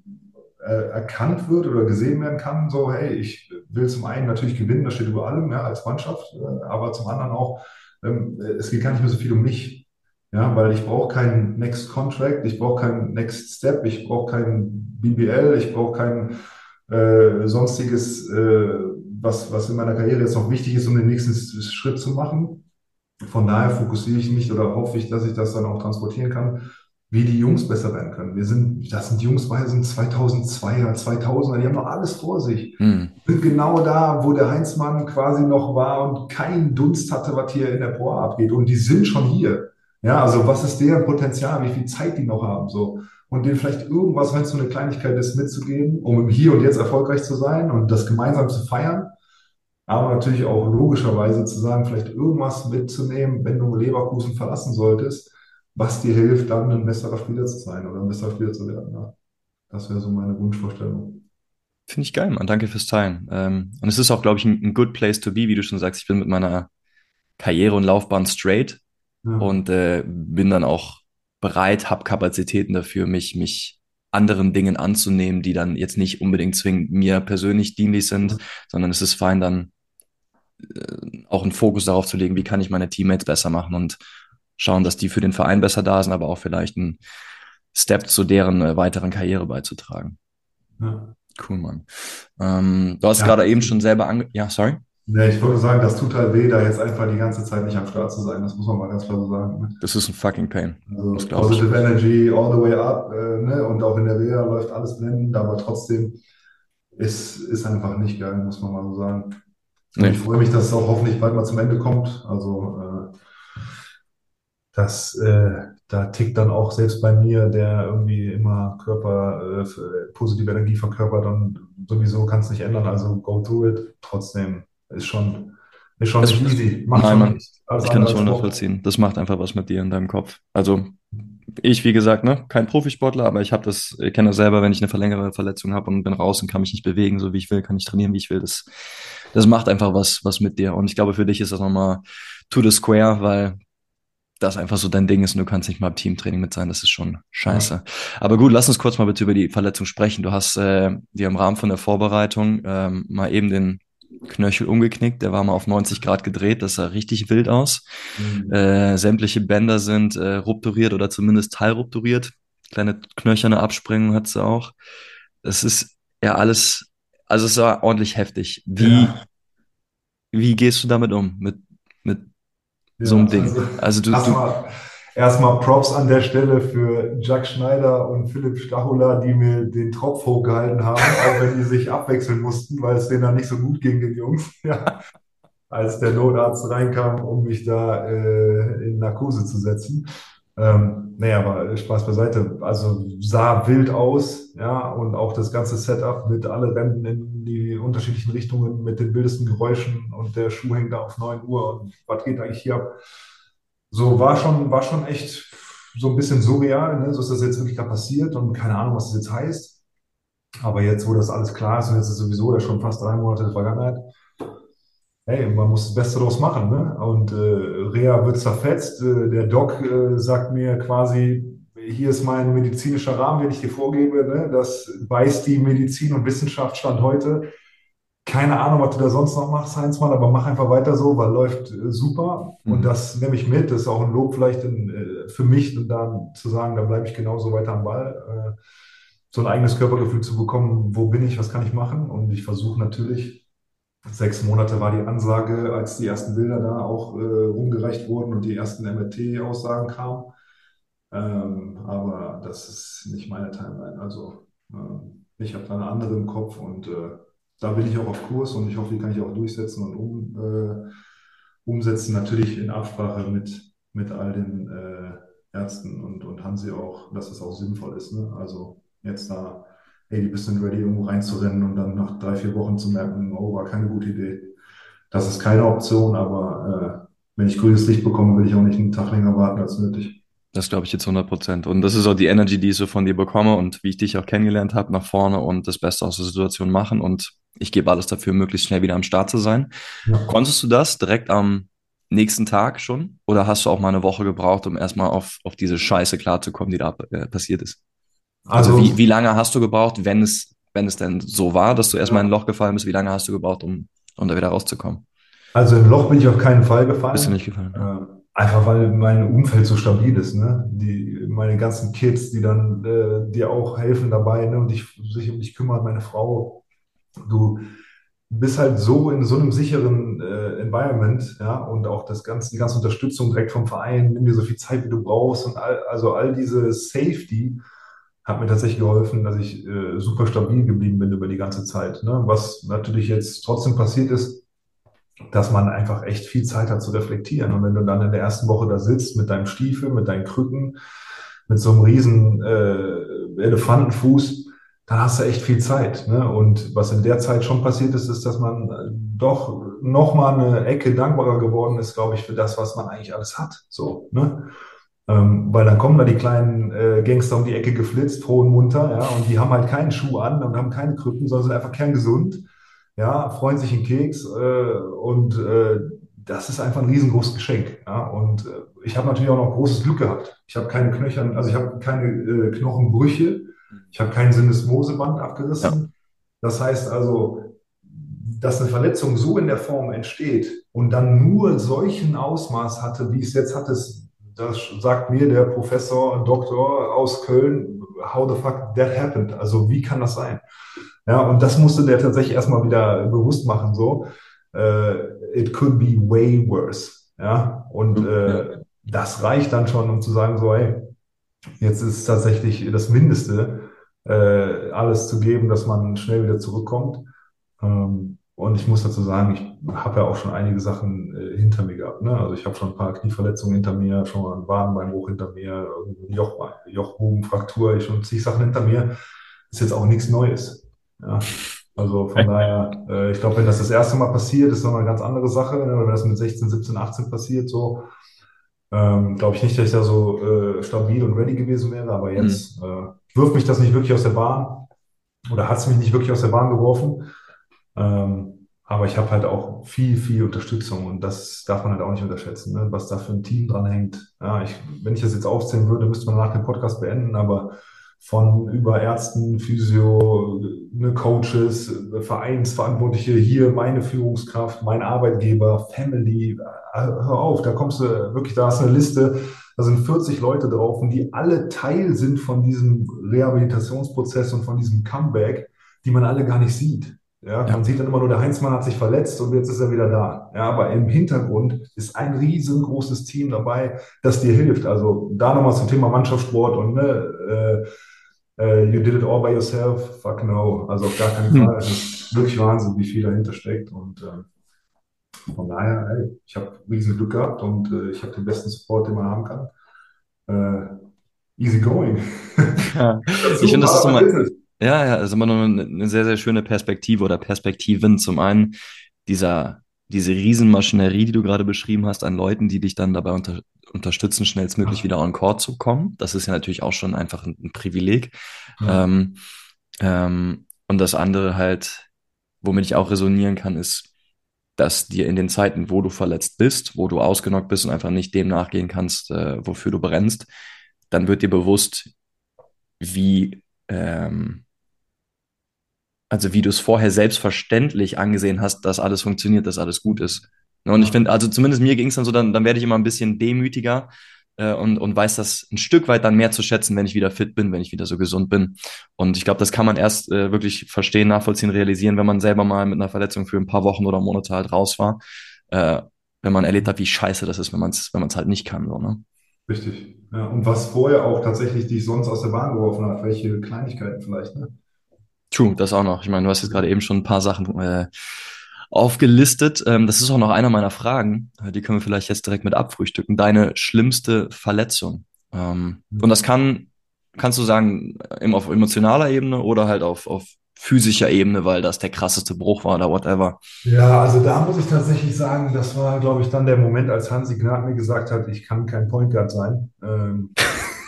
äh, erkannt wird oder gesehen werden kann, so, hey, ich will zum einen natürlich gewinnen, das steht über allem, ja, als Mannschaft, äh, aber zum anderen auch, ähm, es geht gar nicht mehr so viel um mich. Ja, weil ich brauche keinen Next Contract, ich brauche keinen Next Step, ich brauche keinen BBL, ich brauche kein äh, sonstiges, äh, was, was in meiner Karriere jetzt noch wichtig ist, um den nächsten Schritt zu machen. Von daher fokussiere ich mich oder hoffe ich, dass ich das dann auch transportieren kann, wie die Jungs besser werden können. Wir sind, das sind Jungs bei sind 2002er, 2000er, die haben noch alles vor sich. Mhm. Sind genau da, wo der Heinzmann quasi noch war und keinen Dunst hatte, was hier in der Pro abgeht. Und die sind schon hier. Ja, also was ist deren Potenzial, wie viel Zeit die noch haben, so. Und denen vielleicht irgendwas, wenn es so eine Kleinigkeit ist, mitzugeben, um im Hier und Jetzt erfolgreich zu sein und das gemeinsam zu feiern. Aber natürlich auch logischerweise zu sagen, vielleicht irgendwas mitzunehmen, wenn du Leverkusen verlassen solltest, was dir hilft, dann ein besserer Spieler zu sein oder ein besserer Spieler zu werden. Ja. Das wäre so meine Wunschvorstellung. Finde ich geil, man. Danke fürs Teilen. Ähm, und es ist auch, glaube ich, ein, ein, good place to be, wie du schon sagst. Ich bin mit meiner Karriere und Laufbahn straight ja. und äh, bin dann auch bereit, habe Kapazitäten dafür, mich, mich anderen Dingen anzunehmen, die dann jetzt nicht unbedingt zwingend mir persönlich dienlich sind, ja. sondern es ist fein, dann äh, auch einen Fokus darauf zu legen, wie kann ich meine Teammates besser machen und schauen, dass die für den Verein besser da sind, aber auch vielleicht einen Step zu deren äh, weiteren Karriere beizutragen. Ja. Cool, Mann. Ähm, du hast ja. gerade eben schon selber ange... Ja, sorry? Nee, ich wollte sagen, das tut halt weh, da jetzt einfach die ganze Zeit nicht am Start zu sein. Das muss man mal ganz klar so sagen. Ne? Das ist ein fucking Pain. Also positive ich. Energy all the way up. Äh, ne? Und auch in der Reha läuft alles blendend, aber trotzdem ist, ist einfach nicht geil, muss man mal so sagen. Nee. Ich freue mich, dass es auch hoffentlich bald mal zum Ende kommt. Also äh, das, äh, da tickt dann auch selbst bei mir, der irgendwie immer Körper, äh, positive Energie verkörpert und sowieso kann es nicht ändern. Also go to it. Trotzdem ist schon, ist schon das, nicht easy. Macht nein, Mann, nicht. ich kann das schon nachvollziehen. Das macht einfach was mit dir in deinem Kopf. Also ich, wie gesagt, ne, kein Profisportler, aber ich habe das, ich kenne das selber, wenn ich eine verlängerte Verletzung habe und bin raus und kann mich nicht bewegen, so wie ich will, kann ich trainieren, wie ich will. Das, das macht einfach was, was mit dir. Und ich glaube, für dich ist das nochmal to the square, weil das einfach so dein Ding ist und du kannst nicht mal im Teamtraining mit sein, das ist schon scheiße. Ja. Aber gut, lass uns kurz mal bitte über die Verletzung sprechen. Du hast äh, dir im Rahmen von der Vorbereitung ähm, mal eben den Knöchel umgeknickt, der war mal auf 90 Grad gedreht, das sah richtig wild aus. Mhm. Äh, sämtliche Bänder sind äh, rupturiert oder zumindest teilrupturiert. Kleine knöcherne Absprengung hat sie auch. Es ist ja alles, also es war ordentlich heftig. Wie, ja. wie gehst du damit um? Mit, ja, so einem Ding? Also, also du, du, Erstmal Props an der Stelle für Jack Schneider und Philipp Stachula, die mir den Tropf hochgehalten haben, auch wenn die sich abwechseln mussten, weil es denen dann nicht so gut ging, den Jungs. Ja. Als der Notarzt reinkam, um mich da äh, in Narkose zu setzen. Ähm, naja, aber Spaß beiseite. Also sah wild aus, ja, und auch das ganze Setup mit alle Rennen in die unterschiedlichen Richtungen mit den wildesten Geräuschen und der Schuh hängt da auf 9 Uhr und was geht eigentlich hier ab? So war schon, war schon echt so ein bisschen surreal, ne? So ist das jetzt wirklich da passiert und keine Ahnung, was das jetzt heißt. Aber jetzt, wo das alles klar ist und jetzt ist sowieso ja schon fast drei Monate der Vergangenheit, hey, man muss das Beste daraus machen, ne? Und äh, Rea wird zerfetzt. Äh, der Doc äh, sagt mir quasi, hier ist mein medizinischer Rahmen, den ich dir vorgebe, ne? Das weiß die Medizin und Wissenschaft stand heute keine Ahnung, was du da sonst noch machst, Heinzmann, aber mach einfach weiter so, weil läuft äh, super. Mhm. Und das nehme ich mit. Das ist auch ein Lob vielleicht in, für mich, und dann zu sagen, da bleibe ich genauso weiter am Ball. So ein eigenes Körpergefühl zu bekommen, wo bin ich, was kann ich machen? Und ich versuche natürlich, sechs Monate war die Ansage, als die ersten Bilder da auch äh, rumgereicht wurden und die ersten MRT-Aussagen kamen. Ähm, aber das ist nicht meine Timeline. Also ähm, ich habe da eine andere im Kopf und äh, da bin ich auch auf Kurs und ich hoffe, die kann ich auch durchsetzen und um, äh, umsetzen. Natürlich in Absprache mit, mit all den äh, Ärzten und, und Hansi auch, dass es auch sinnvoll ist. Ne? Also jetzt da, hey, die bist du ready, irgendwo reinzurennen und dann nach drei, vier Wochen zu merken, oh, war keine gute Idee. das ist keine Option, aber äh, wenn ich grünes Licht bekomme, will ich auch nicht einen Tag länger warten als nötig. Das glaube ich jetzt 100 Prozent. Und das ist auch die Energy, die ich so von dir bekomme und wie ich dich auch kennengelernt habe, nach vorne und das Beste aus der Situation machen. Und ich gebe alles dafür, möglichst schnell wieder am Start zu sein. Ja. Konntest du das direkt am nächsten Tag schon? Oder hast du auch mal eine Woche gebraucht, um erstmal auf, auf diese Scheiße klarzukommen, die da äh, passiert ist? Also, also wie, wie lange hast du gebraucht, wenn es, wenn es denn so war, dass du erstmal ja. in ein Loch gefallen bist? Wie lange hast du gebraucht, um, um da wieder rauszukommen? Also im Loch bin ich auf keinen Fall gefallen. Bist du nicht gefallen? Äh, Einfach weil mein Umfeld so stabil ist, ne? Die, meine ganzen Kids, die dann äh, dir auch helfen dabei, ne? Und dich, sich um dich kümmern, meine Frau. Du bist halt so in so einem sicheren äh, Environment, ja, und auch das ganze, die ganze Unterstützung direkt vom Verein, nimm dir so viel Zeit, wie du brauchst und all, also all diese Safety hat mir tatsächlich geholfen, dass ich äh, super stabil geblieben bin über die ganze Zeit. Ne? Was natürlich jetzt trotzdem passiert ist, dass man einfach echt viel Zeit hat zu reflektieren. Und wenn du dann in der ersten Woche da sitzt mit deinem Stiefel, mit deinen Krücken, mit so einem riesen äh, Elefantenfuß, dann hast du echt viel Zeit. Ne? Und was in der Zeit schon passiert ist, ist, dass man doch noch mal eine Ecke dankbarer geworden ist, glaube ich, für das, was man eigentlich alles hat. So, ne? Ähm, weil dann kommen da die kleinen äh, Gangster um die Ecke geflitzt, froh und munter, ja, und die haben halt keinen Schuh an und haben keine Krücken, sondern sind einfach kerngesund ja, freuen sich einen Keks äh, und äh, das ist einfach ein riesengroßes Geschenk. Ja? Und äh, ich habe natürlich auch noch großes Glück gehabt. Ich habe keine Knöchern, also ich habe keine äh, Knochenbrüche, ich habe kein Sinnesmoseband abgerissen. Ja. Das heißt also, dass eine Verletzung so in der Form entsteht und dann nur solchen Ausmaß hatte, wie es jetzt hat, das, das sagt mir der Professor, Doktor aus Köln, how the fuck that happened? Also wie kann das sein? Ja, und das musste der tatsächlich erstmal wieder bewusst machen, so, äh, it could be way worse. Ja, und äh, das reicht dann schon, um zu sagen, so, hey, jetzt ist tatsächlich das Mindeste, äh, alles zu geben, dass man schnell wieder zurückkommt. Ähm, und ich muss dazu sagen, ich habe ja auch schon einige Sachen äh, hinter mir gehabt. Ne? Also ich habe schon ein paar Knieverletzungen hinter mir, schon mal ein Wadenbeinbruch hinter mir, Joch, Jochbogenfraktur, ich schon zig Sachen hinter mir. Das ist jetzt auch nichts Neues. Ja, also von daher, äh, ich glaube, wenn das das erste Mal passiert, ist noch eine ganz andere Sache. Ne? Wenn das mit 16, 17, 18 passiert, so, ähm, glaube ich nicht, dass ich da so äh, stabil und ready gewesen wäre. Aber jetzt mhm. äh, wirft mich das nicht wirklich aus der Bahn oder hat es mich nicht wirklich aus der Bahn geworfen. Ähm, aber ich habe halt auch viel, viel Unterstützung und das darf man halt auch nicht unterschätzen, ne? was da für ein Team dran hängt. Ja, ich, wenn ich das jetzt aufzählen würde, müsste man nach dem Podcast beenden, aber von über Ärzten, Physio, ne, Coaches, Vereinsverantwortliche, hier meine Führungskraft, mein Arbeitgeber, Family. Äh, hör auf, da kommst du wirklich, da hast du eine Liste, da sind 40 Leute drauf und die alle Teil sind von diesem Rehabilitationsprozess und von diesem Comeback, die man alle gar nicht sieht. Ja, ja, man sieht dann immer nur, der Heinzmann hat sich verletzt und jetzt ist er wieder da. Ja, aber im Hintergrund ist ein riesengroßes Team dabei, das dir hilft. Also da nochmal zum Thema Mannschaftssport und ne, äh, äh, you did it all by yourself, fuck no. Also auf gar keinen hm. Fall. Es ist wirklich Wahnsinn, wie viel dahinter steckt. Und äh, von daher, hey, ich habe riesen Glück gehabt und äh, ich habe den besten Support, den man haben kann. Äh, easy going. Ja. ich finde, das ist immer, ja, ja, ist immer noch eine, eine sehr, sehr schöne Perspektive oder Perspektiven. Zum einen dieser, diese Riesenmaschinerie, die du gerade beschrieben hast, an Leuten, die dich dann dabei unter, unterstützen, schnellstmöglich wieder on Court zu kommen. Das ist ja natürlich auch schon einfach ein, ein Privileg. Ja. Ähm, ähm, und das andere halt, womit ich auch resonieren kann, ist, dass dir in den Zeiten, wo du verletzt bist, wo du ausgenockt bist und einfach nicht dem nachgehen kannst, äh, wofür du brennst, dann wird dir bewusst, wie, ähm, also wie du es vorher selbstverständlich angesehen hast, dass alles funktioniert, dass alles gut ist. Ne, und ich finde, also zumindest mir ging es dann so, dann, dann werde ich immer ein bisschen demütiger äh, und, und weiß das ein Stück weit dann mehr zu schätzen, wenn ich wieder fit bin, wenn ich wieder so gesund bin. Und ich glaube, das kann man erst äh, wirklich verstehen, nachvollziehen, realisieren, wenn man selber mal mit einer Verletzung für ein paar Wochen oder Monate halt raus war. Äh, wenn man erlebt hat, wie scheiße das ist, wenn man es wenn man's halt nicht kann. So, ne? Richtig. Ja, und was vorher auch tatsächlich dich sonst aus der Bahn geworfen hat, welche Kleinigkeiten vielleicht, ne? True, das auch noch. Ich meine, du hast jetzt gerade eben schon ein paar Sachen äh, aufgelistet. Ähm, das ist auch noch einer meiner Fragen. Äh, die können wir vielleicht jetzt direkt mit abfrühstücken. Deine schlimmste Verletzung. Ähm, mhm. Und das kann, kannst du sagen, auf emotionaler Ebene oder halt auf, auf physischer Ebene, weil das der krasseste Bruch war oder whatever. Ja, also da muss ich tatsächlich sagen, das war, glaube ich, dann der Moment, als Hansi Gnad mir gesagt hat, ich kann kein Point Guard sein. Ähm,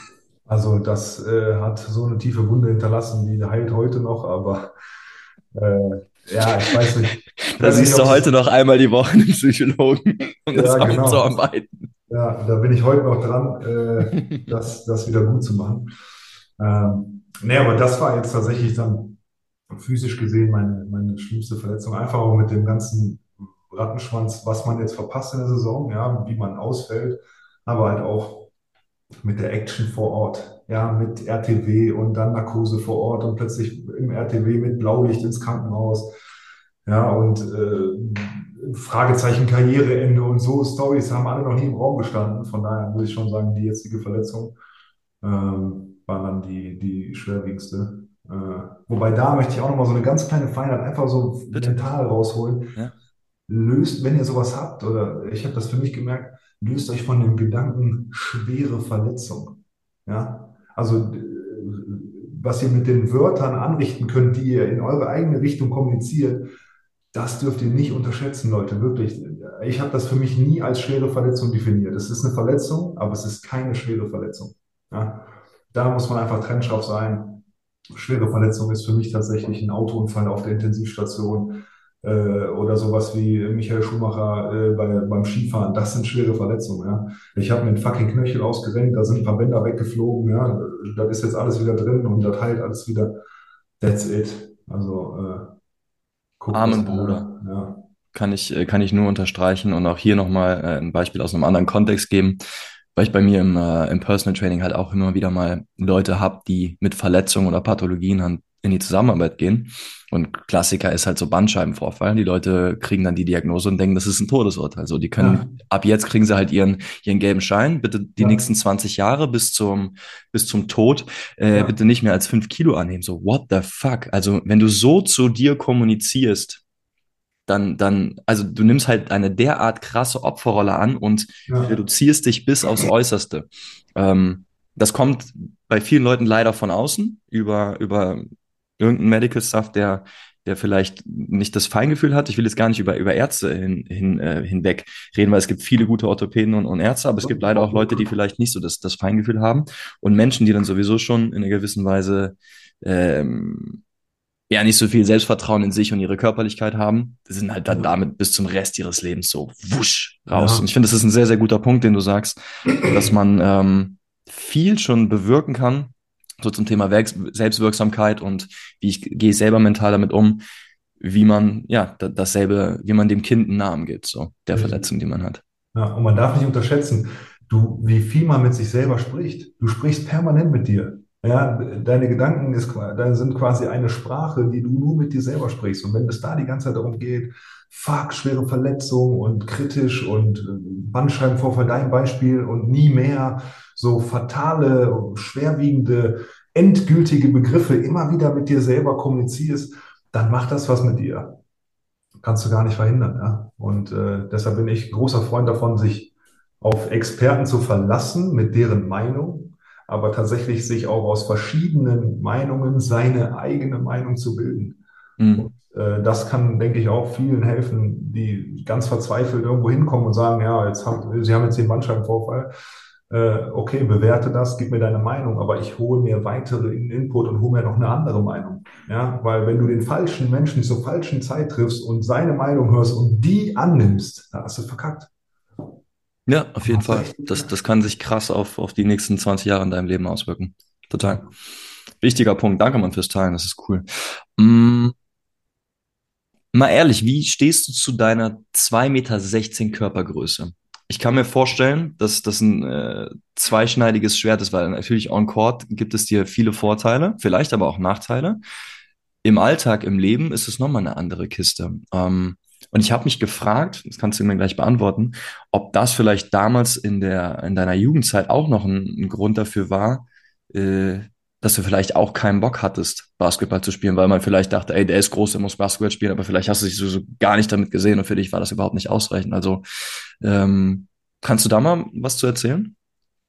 also das äh, hat so eine tiefe Wunde hinterlassen, die heilt heute noch, aber äh, ja, ich weiß nicht. Da siehst du heute noch einmal die Woche einen Psychologen, um ja, das genau. aufzuarbeiten. Ja, da bin ich heute noch dran, äh, das, das wieder gut zu machen. Ähm, nee, aber das war jetzt tatsächlich dann physisch gesehen meine, meine schlimmste Verletzung. Einfach auch mit dem ganzen Rattenschwanz, was man jetzt verpasst in der Saison, ja, wie man ausfällt, aber halt auch mit der Action vor Ort, ja, mit RTW und dann Narkose vor Ort und plötzlich im RTW mit Blaulicht ins Krankenhaus, ja, und äh, Fragezeichen Karriereende und so Stories haben alle noch nie im Raum gestanden. Von daher muss ich schon sagen, die jetzige Verletzung ähm, war dann die, die schwerwiegendste. Äh, wobei da möchte ich auch nochmal so eine ganz kleine Feinheit einfach so Bitte. mental rausholen. Ja. Löst, wenn ihr sowas habt, oder ich habe das für mich gemerkt, löst euch von dem Gedanken schwere Verletzung. Ja, also äh, was ihr mit den Wörtern anrichten könnt, die ihr in eure eigene Richtung kommuniziert, das dürft ihr nicht unterschätzen, Leute, wirklich. Ich habe das für mich nie als schwere Verletzung definiert. Es ist eine Verletzung, aber es ist keine schwere Verletzung. Ja? Da muss man einfach trennscharf sein. Schwere Verletzung ist für mich tatsächlich ein Autounfall auf der Intensivstation äh, oder sowas wie Michael Schumacher äh, bei, beim Skifahren. Das sind schwere Verletzungen. Ja? Ich habe mir einen fucking Knöchel ausgerenkt, da sind ein paar Bänder weggeflogen. Ja? Das ist jetzt alles wieder drin und das heilt alles wieder. That's it. Also äh, guckt, Armen Bruder. Ja. kann ich, äh, kann ich nur unterstreichen und auch hier nochmal äh, ein Beispiel aus einem anderen Kontext geben, weil ich bei mir im, äh, im Personal Training halt auch immer wieder mal Leute habe, die mit Verletzungen oder Pathologien dann in die Zusammenarbeit gehen. Und Klassiker ist halt so Bandscheibenvorfall. Die Leute kriegen dann die Diagnose und denken, das ist ein Todesurteil. Also die können, ab jetzt kriegen sie halt ihren, ihren gelben Schein. Bitte die Ja. nächsten 20 Jahre bis zum, bis zum Tod, äh, Ja. bitte nicht mehr als fünf Kilo annehmen. So, what the fuck? Also wenn du so zu dir kommunizierst, dann, dann, also du nimmst halt eine derart krasse Opferrolle an und Ja. reduzierst dich bis aufs Äußerste. Ähm, das kommt bei vielen Leuten leider von außen über, über irgendeinen Medical Stuff, der, der vielleicht nicht das Feingefühl hat. Ich will jetzt gar nicht über, über Ärzte hin, hin, äh, hinweg reden, weil es gibt viele gute Orthopäden und, und Ärzte, aber es gibt leider auch Leute, die vielleicht nicht so das, das Feingefühl haben und Menschen, die dann sowieso schon in einer gewissen Weise ähm, ja nicht so viel Selbstvertrauen in sich und ihre Körperlichkeit haben, sind halt dann damit bis zum Rest ihres Lebens so wusch raus. Ja. Und ich finde, das ist ein sehr, sehr guter Punkt, den du sagst, dass man ähm, viel schon bewirken kann, so zum Thema Werks Selbstwirksamkeit und wie ich gehe selber mental damit um, wie man, ja, da- dasselbe, wie man dem Kind einen Namen gibt, so der Richtig. Verletzung, die man hat. Ja, und man darf nicht unterschätzen, du, wie viel man mit sich selber spricht. Du sprichst permanent mit dir. Ja, deine Gedanken ist, sind quasi eine Sprache, die du nur mit dir selber sprichst. Und wenn es da die ganze Zeit darum geht, fuck, schwere Verletzung und kritisch und äh, Bandscheibenvorfall, dein Beispiel und nie mehr, so fatale, schwerwiegende, endgültige Begriffe immer wieder mit dir selber kommunizierst, dann macht das was mit dir kannst du gar nicht verhindern. Ja? Und äh, deshalb bin ich großer Freund davon, sich auf Experten zu verlassen mit deren Meinung, aber tatsächlich sich auch aus verschiedenen Meinungen seine eigene Meinung zu bilden. Mhm. Äh, das kann, denke ich, auch vielen helfen, die ganz verzweifelt irgendwo hinkommen und sagen, ja, jetzt haben, sie haben jetzt den Bandscheibenvorfall. Äh, okay, bewerte das, gib mir deine Meinung, aber ich hole mir weitere Input und hole mir noch eine andere Meinung. Ja, weil wenn du den falschen Menschen zur falschen Zeit triffst und seine Meinung hörst und die annimmst, dann hast du verkackt. Ja, auf jeden Fall. Das, das kann sich krass auf, auf die nächsten 20 Jahre in deinem Leben auswirken. Total. Wichtiger Punkt. Danke, Mann, fürs Teilen. Das ist cool. Mm, mal ehrlich, wie stehst du zu deiner 2,16 Meter Körpergröße? Ich kann mir vorstellen, dass das ein äh, zweischneidiges Schwert ist, weil natürlich on court gibt es dir viele Vorteile, vielleicht aber auch Nachteile. Im Alltag, im Leben ist es nochmal eine andere Kiste. Ähm, und ich habe mich gefragt, das kannst du mir gleich beantworten, ob das vielleicht damals in der, in deiner Jugendzeit auch noch ein, ein Grund dafür war, äh, dass du vielleicht auch keinen Bock hattest, Basketball zu spielen, weil man vielleicht dachte, ey, der ist groß, der muss Basketball spielen, aber vielleicht hast du dich so, gar nicht damit gesehen und für dich war das überhaupt nicht ausreichend. Also ähm, kannst du da mal was zu erzählen?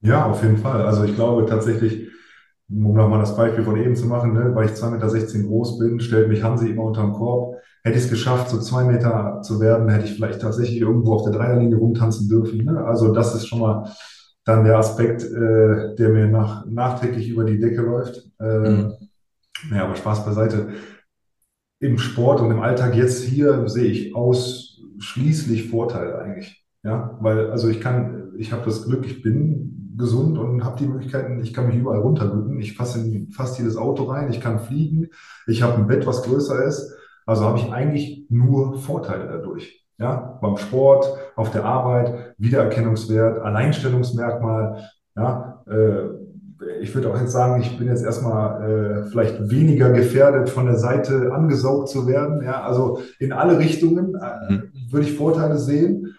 Ja, auf jeden Fall. Also ich glaube tatsächlich, um nochmal das Beispiel von eben zu machen, ne, weil ich 2,16 Meter groß bin, stellt mich Hansi immer unter den Korb. Hätte ich es geschafft, so zwei Meter zu werden, hätte ich vielleicht tatsächlich irgendwo auf der Dreierlinie rumtanzen dürfen. Ne? Also das ist schon mal dann der Aspekt, äh, der mir nach, nachträglich über die Decke läuft. Äh, mhm. Ja, aber Spaß beiseite. Im Sport und im Alltag jetzt hier sehe ich ausschließlich Vorteile eigentlich. Ja, weil also ich kann, ich habe das Glück, ich bin gesund und habe die Möglichkeiten, ich kann mich überall runterbücken. Ich fasse in fast jedes Auto rein, ich kann fliegen, ich habe ein Bett, was größer ist. Also habe ich eigentlich nur Vorteile dadurch. Ja, beim Sport, auf der Arbeit, Wiedererkennungswert, Alleinstellungsmerkmal. Ja, äh, ich würde auch jetzt sagen, ich bin jetzt erstmal äh, vielleicht weniger gefährdet, von der Seite angesaugt zu werden. Ja, also in alle Richtungen äh, mhm. würde ich Vorteile sehen.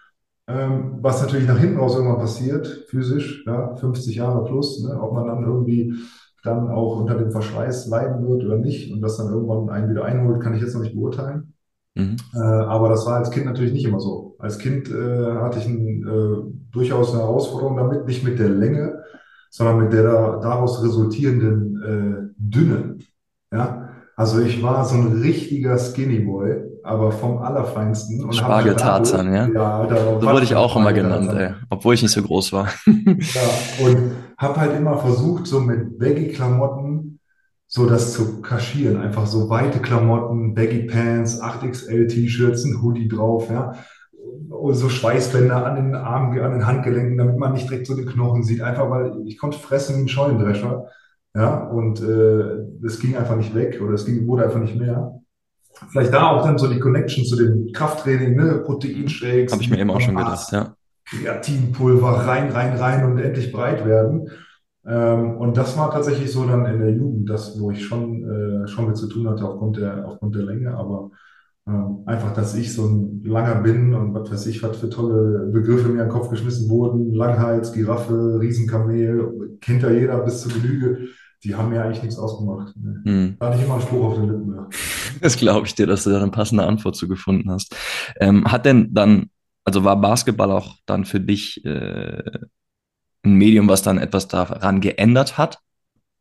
Ähm, was natürlich nach hinten raus irgendwann passiert, physisch, ja, 50 Jahre plus, ne, ob man dann irgendwie dann auch unter dem Verschleiß leiden wird oder nicht und das dann irgendwann einen wieder einholt, kann ich jetzt noch nicht beurteilen. Mhm. Äh, aber das war als Kind natürlich nicht immer so. Als Kind äh, hatte ich ein, äh, durchaus eine Herausforderung damit, nicht mit der Länge, sondern mit der daraus resultierenden äh, Dünne. Ja, also ich war so ein richtiger Skinny Boy aber vom Allerfeinsten. Spargeltarzan, ja. ja Alter, so wurde ich auch immer genannt, ey, obwohl ich nicht so groß war. ja, und habe halt immer versucht, so mit Baggy-Klamotten so das zu kaschieren. Einfach so weite Klamotten, Baggy Pants, 8XL T-Shirts, ein Hoodie drauf, ja. Und so Schweißbänder an den Armen, an den Handgelenken, damit man nicht direkt so den Knochen sieht. Einfach weil ich konnte fressen wie ein Scheunendrescher. Ja, und äh, es ging einfach nicht weg oder es ging, wurde einfach nicht mehr. Vielleicht da auch dann so die Connection zu dem Krafttraining, ne? Proteinshakes. Habe ich mir eben auch schon gedacht, ja. Kreatinpulver rein, rein, rein und endlich breit werden. Ähm, und das war tatsächlich so dann in der Jugend, das, wo ich schon, äh, schon mit zu tun hatte aufgrund der, aufgrund der Länge. Aber ähm, einfach, dass ich so ein langer bin und was weiß ich, was für tolle Begriffe mir an den Kopf geschmissen wurden. Langhals, Giraffe, Riesenkamel, kennt ja jeder bis zur Genüge die haben mir eigentlich nichts ausgemacht. Ne? Hm. Da hatte ich immer einen Spruch auf den Lippen. Ja. Das glaube ich dir, dass du da eine passende Antwort zu gefunden hast. Ähm, hat denn dann, also war Basketball auch dann für dich äh, ein Medium, was dann etwas daran geändert hat,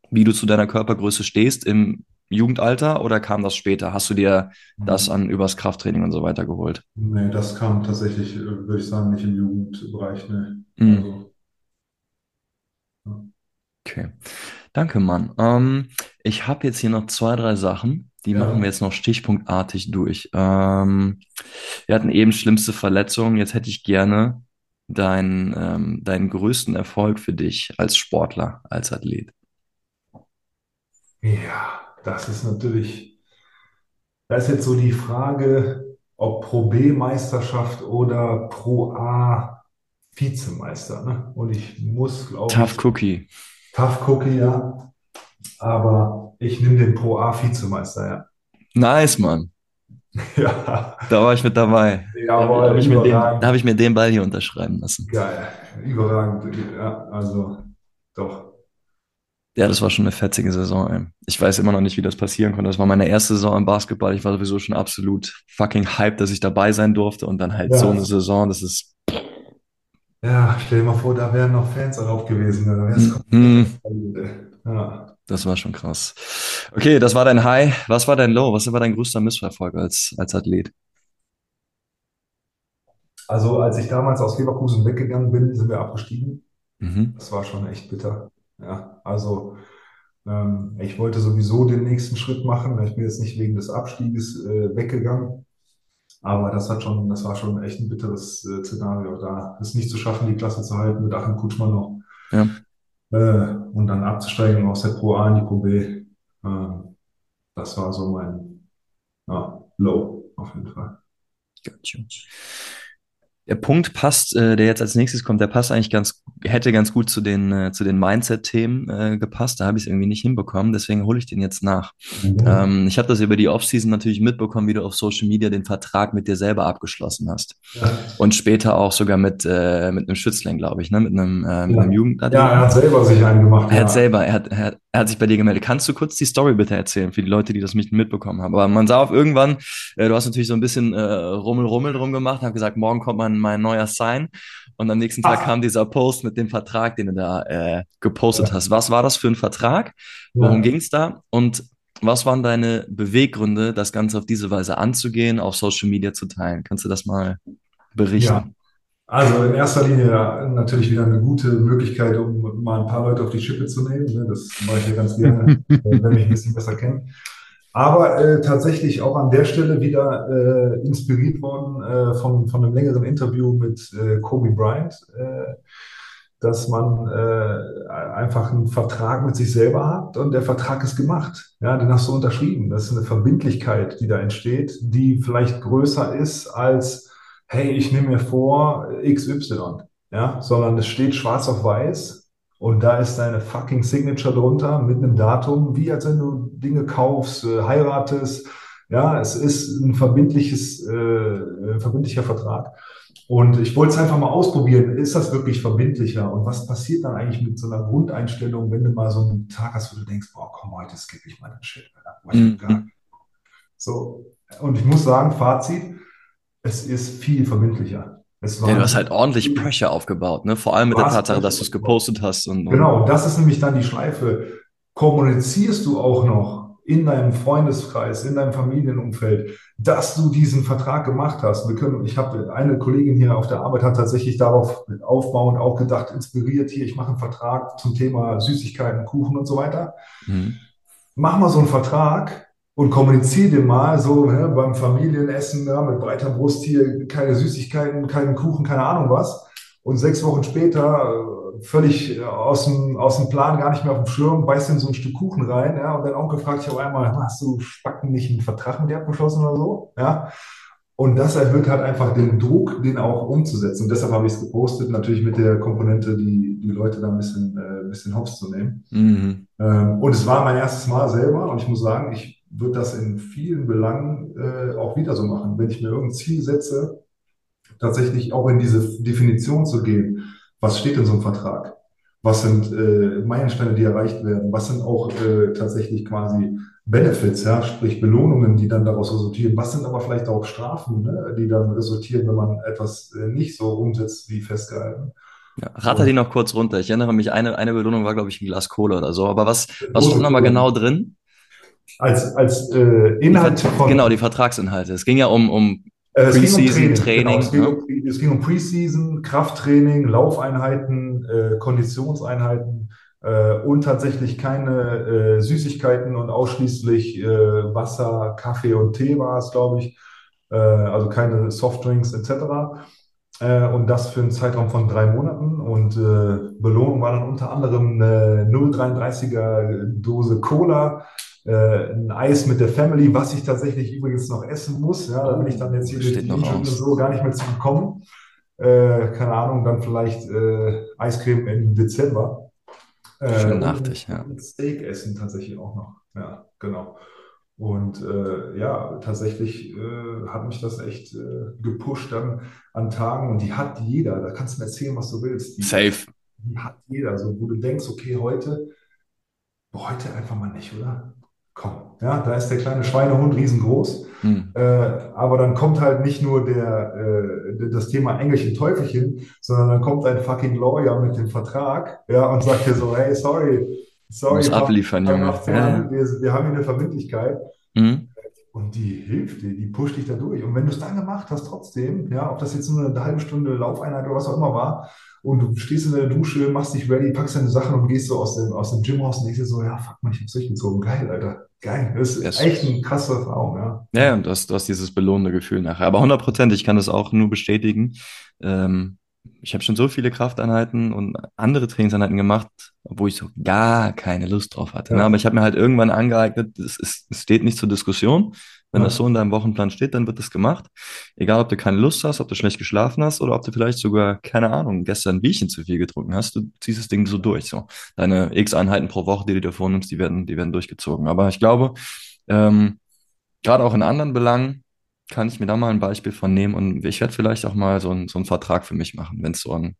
wie du zu deiner Körpergröße stehst im Jugendalter oder kam das später? Hast du dir das an übers Krafttraining und so weiter geholt? Nee, das kam tatsächlich, äh, würde ich sagen, nicht im Jugendbereich. Ne. Mhm. Also, ja. Okay. Danke, Mann. Ähm, ich habe jetzt hier noch zwei, drei Sachen. Die ja. machen wir jetzt noch stichpunktartig durch. Ähm, wir hatten eben schlimmste Verletzungen. Jetzt hätte ich gerne deinen, ähm, deinen größten Erfolg für dich als Sportler, als Athlet. Ja, das ist natürlich, da ist jetzt so die Frage, ob Pro B-Meisterschaft oder Pro A Vizemeister. Ne? Und ich muss, glaube ich. Tough Cookie. Tough Cookie, ja. Aber ich nehme den Pro A Vizemeister, ja. Nice, Mann. Ja. Da war ich mit dabei. Jawohl, da habe ich, hab ich, mir den Ball hier unterschreiben lassen. Geil. Überragend. Ja, also doch. Ja, das war schon eine fetzige Saison. Ey. Ich weiß immer noch nicht, wie das passieren konnte. Das war meine erste Saison im Basketball. Ich war sowieso schon absolut fucking hyped, dass ich dabei sein durfte. Und dann halt ja. so eine Saison, das ist ja, stell dir mal vor, da wären noch Fans erlaubt gewesen. Da wär's mm. ja. Das war schon krass. Okay, das war dein High. Was war dein Low? Was war dein größter Missverfolg als, als Athlet? Also, als ich damals aus Leverkusen weggegangen bin, sind wir abgestiegen. Mhm. Das war schon echt bitter. Ja, also ähm, ich wollte sowieso den nächsten Schritt machen. Ich bin jetzt nicht wegen des Abstieges äh, weggegangen. Aber das hat schon, das war schon echt ein bitteres äh, Szenario, da es nicht zu schaffen, die Klasse zu halten mit Achim Kutschmann noch. Ja. Äh, und dann abzusteigen aus der Pro A in die Pro B. Äh, das war so mein ja, Low auf jeden Fall. Gotcha der Punkt passt, äh, der jetzt als nächstes kommt, der passt eigentlich ganz, hätte ganz gut zu den, äh, zu den Mindset-Themen äh, gepasst. Da habe ich es irgendwie nicht hinbekommen, deswegen hole ich den jetzt nach. Mhm. Ähm, ich habe das über die Offseason natürlich mitbekommen, wie du auf Social Media den Vertrag mit dir selber abgeschlossen hast. Ja. Und später auch sogar mit, äh, mit einem Schützling, glaube ich, ne? mit einem, äh, mit ja. einem Jugendathlet. Ja, er hat selber sich einen gemacht. Er ja. hat selber, er hat, er hat er hat sich bei dir gemeldet. Kannst du kurz die Story bitte erzählen für die Leute, die das nicht mitbekommen haben? Aber man sah auf irgendwann, äh, du hast natürlich so ein bisschen äh, Rummel, Rummel drum gemacht, hab gesagt, morgen kommt mein, mein neuer Sign. Und am nächsten Tag Ach. kam dieser Post mit dem Vertrag, den du da äh, gepostet ja. hast. Was war das für ein Vertrag? Worum ja. ging's da? Und was waren deine Beweggründe, das Ganze auf diese Weise anzugehen, auf Social Media zu teilen? Kannst du das mal berichten? Ja. Also in erster Linie natürlich wieder eine gute Möglichkeit, um mal ein paar Leute auf die Schippe zu nehmen. Ne? Das mache ich ja ganz gerne, äh, wenn mich ein bisschen besser kennt. Aber äh, tatsächlich auch an der Stelle wieder äh, inspiriert worden äh, von, von einem längeren Interview mit äh, Kobe Bryant, äh, dass man äh, einfach einen Vertrag mit sich selber hat und der Vertrag ist gemacht. Ja, den hast du unterschrieben. Das ist eine Verbindlichkeit, die da entsteht, die vielleicht größer ist als hey, ich nehme mir vor XY, ja, sondern es steht schwarz auf weiß und da ist deine fucking Signature drunter mit einem Datum, wie als wenn du Dinge kaufst, äh, heiratest. Ja, es ist ein verbindliches, äh, ein verbindlicher Vertrag. Und ich wollte es einfach mal ausprobieren. Ist das wirklich verbindlicher? Und was passiert dann eigentlich mit so einer Grundeinstellung, wenn du mal so einen Tag hast, wo du denkst, boah, komm, heute skippe ich mal den Shit. Mhm. So. Und ich muss sagen, Fazit, es ist viel verbindlicher. Es war ja, du hast halt ordentlich Pressure aufgebaut, ne? Vor allem mit der Tatsache, dass du es gepostet hast. Und, und genau, das ist nämlich dann die Schleife. Kommunizierst du auch noch in deinem Freundeskreis, in deinem Familienumfeld, dass du diesen Vertrag gemacht hast. Wir können, ich habe eine Kollegin hier auf der Arbeit hat tatsächlich darauf aufbauend auch gedacht, inspiriert hier, ich mache einen Vertrag zum Thema Süßigkeiten, Kuchen und so weiter. Mhm. Mach mal so einen Vertrag, und kommuniziere dir mal so ne, beim Familienessen ja, mit breiter Brust hier keine Süßigkeiten, keinen Kuchen, keine Ahnung was. Und sechs Wochen später äh, völlig äh, aus dem, aus dem Plan, gar nicht mehr auf dem Schirm, beißt in so ein Stück Kuchen rein. Ja, und dein Onkel fragt dich auf einmal, hast du Spacken nicht einen Vertrag mit dir abgeschlossen oder so? Ja. Und das erhöht halt einfach den Druck, den auch umzusetzen. Und deshalb habe ich es gepostet, natürlich mit der Komponente, die, die Leute da ein bisschen, äh, ein bisschen hops zu nehmen. Mhm. Ähm, und es war mein erstes Mal selber. Und ich muss sagen, ich wird das in vielen Belangen äh, auch wieder so machen. Wenn ich mir irgendein Ziel setze, tatsächlich auch in diese Definition zu gehen, was steht in so einem Vertrag? Was sind äh, Meilensteine, die erreicht werden? Was sind auch äh, tatsächlich quasi Benefits, ja, sprich Belohnungen, die dann daraus resultieren? Was sind aber vielleicht auch Strafen, ne, die dann resultieren, wenn man etwas äh, nicht so umsetzt wie festgehalten? Ja, ratter die noch kurz runter. Ich erinnere mich, eine, eine Belohnung war, glaube ich, ein Glas Cola oder so. Aber was, was stand nochmal genau drin? Als, als äh, Inhalt von. Genau, die Vertragsinhalte. Es ging ja um, um äh, Preseason um Training. Genau, es, ging ne? um, es ging um Preseason, Krafttraining, Laufeinheiten, äh, Konditionseinheiten äh, und tatsächlich keine äh, Süßigkeiten und ausschließlich äh, Wasser, Kaffee und Tee war es, glaube ich. Äh, also keine Softdrinks etc. Äh, und das für einen Zeitraum von drei Monaten. Und äh, Belohnung war dann unter anderem eine 0,33er Dose Cola, äh, ein Eis mit der Family, was ich tatsächlich übrigens noch essen muss. Ja, da bin ich dann jetzt hier durch die und so gar nicht mehr zu bekommen. Äh, keine Ahnung, dann vielleicht äh, Eiscreme im Dezember. Äh, Schön nachtig, ja. Steak essen tatsächlich auch noch. Ja, genau. Und äh, ja, tatsächlich äh, hat mich das echt äh, gepusht dann an Tagen und die hat jeder. Da kannst du mir erzählen, was du willst. Die, Safe. Die hat jeder. So, wo du denkst, okay, heute, heute einfach mal nicht, oder? Komm, ja, da ist der kleine Schweinehund riesengroß. Hm. Äh, aber dann kommt halt nicht nur der, äh, das Thema Engelchen Teufelchen, sondern dann kommt ein fucking Lawyer mit dem Vertrag, ja, und sagt dir so, hey, sorry, sorry, Muss abliefern, Junge. Ja. Wir, wir, haben hier eine Verbindlichkeit. Hm. Und die hilft dir, die pusht dich da durch. Und wenn du es dann gemacht hast, trotzdem, ja, ob das jetzt nur eine halbe Stunde Laufeinheit oder was auch immer war, und du stehst in der Dusche, machst dich ready, packst deine Sachen und gehst so aus dem, aus dem Gym raus und denkst dir so, ja, fuck mal, ich hab's durchgezogen. Geil, Alter. Geil. Das ist yes. echt eine krasse Erfahrung, ja. Ja, und du hast, du hast dieses belohnende Gefühl nachher. Aber 100 Prozent, ich kann das auch nur bestätigen. Ähm, ich habe schon so viele Krafteinheiten und andere Trainingseinheiten gemacht, wo ich so gar keine Lust drauf hatte. Ne? Ja. Ne? Aber ich habe mir halt irgendwann angeeignet, es, es, es steht nicht zur Diskussion. Wenn ja. das so in deinem Wochenplan steht, dann wird das gemacht. Egal, ob du keine Lust hast, ob du schlecht geschlafen hast oder ob du vielleicht sogar, keine Ahnung, gestern ein Bierchen zu viel getrunken hast, du ziehst das Ding so durch. So. Deine x Einheiten pro Woche, die du dir vornimmst, die werden, die werden durchgezogen. Aber ich glaube, ähm, gerade auch in anderen Belangen, kann ich mir da mal ein Beispiel von nehmen und ich werde vielleicht auch mal so, ein, so einen Vertrag für mich machen, wenn es so an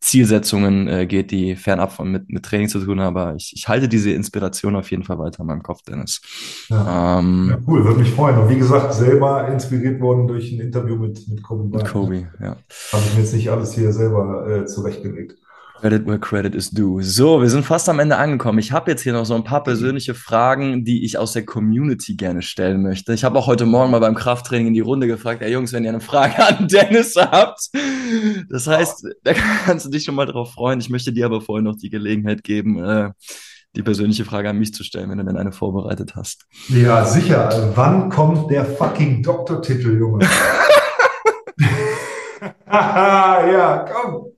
Zielsetzungen äh, geht, die fernab von mit, mit Training zu tun haben. Aber ich, ich halte diese Inspiration auf jeden Fall weiter in meinem Kopf, Dennis. Ja. Ja, Ähm, cool, würde mich freuen. Und wie gesagt, selber inspiriert worden durch ein Interview mit, mit Kobe mit Bryant. Ne? Kobe, ja. Habe ich mir jetzt nicht alles hier selber äh, zurechtgelegt. Credit where credit is due. So, wir sind fast am Ende angekommen. Ich habe jetzt hier noch so ein paar persönliche Fragen, die ich aus der Community gerne stellen möchte. Ich habe auch heute Morgen mal beim Krafttraining in die Runde gefragt, ey Jungs, wenn ihr eine Frage an Dennis habt. Das heißt, da kannst du dich schon mal drauf freuen. Ich möchte dir aber vorher noch die Gelegenheit geben, äh, die persönliche Frage an mich zu stellen, wenn du denn eine vorbereitet hast. Ja, sicher. Wann kommt der fucking Doktortitel, Junge? Ja, komm.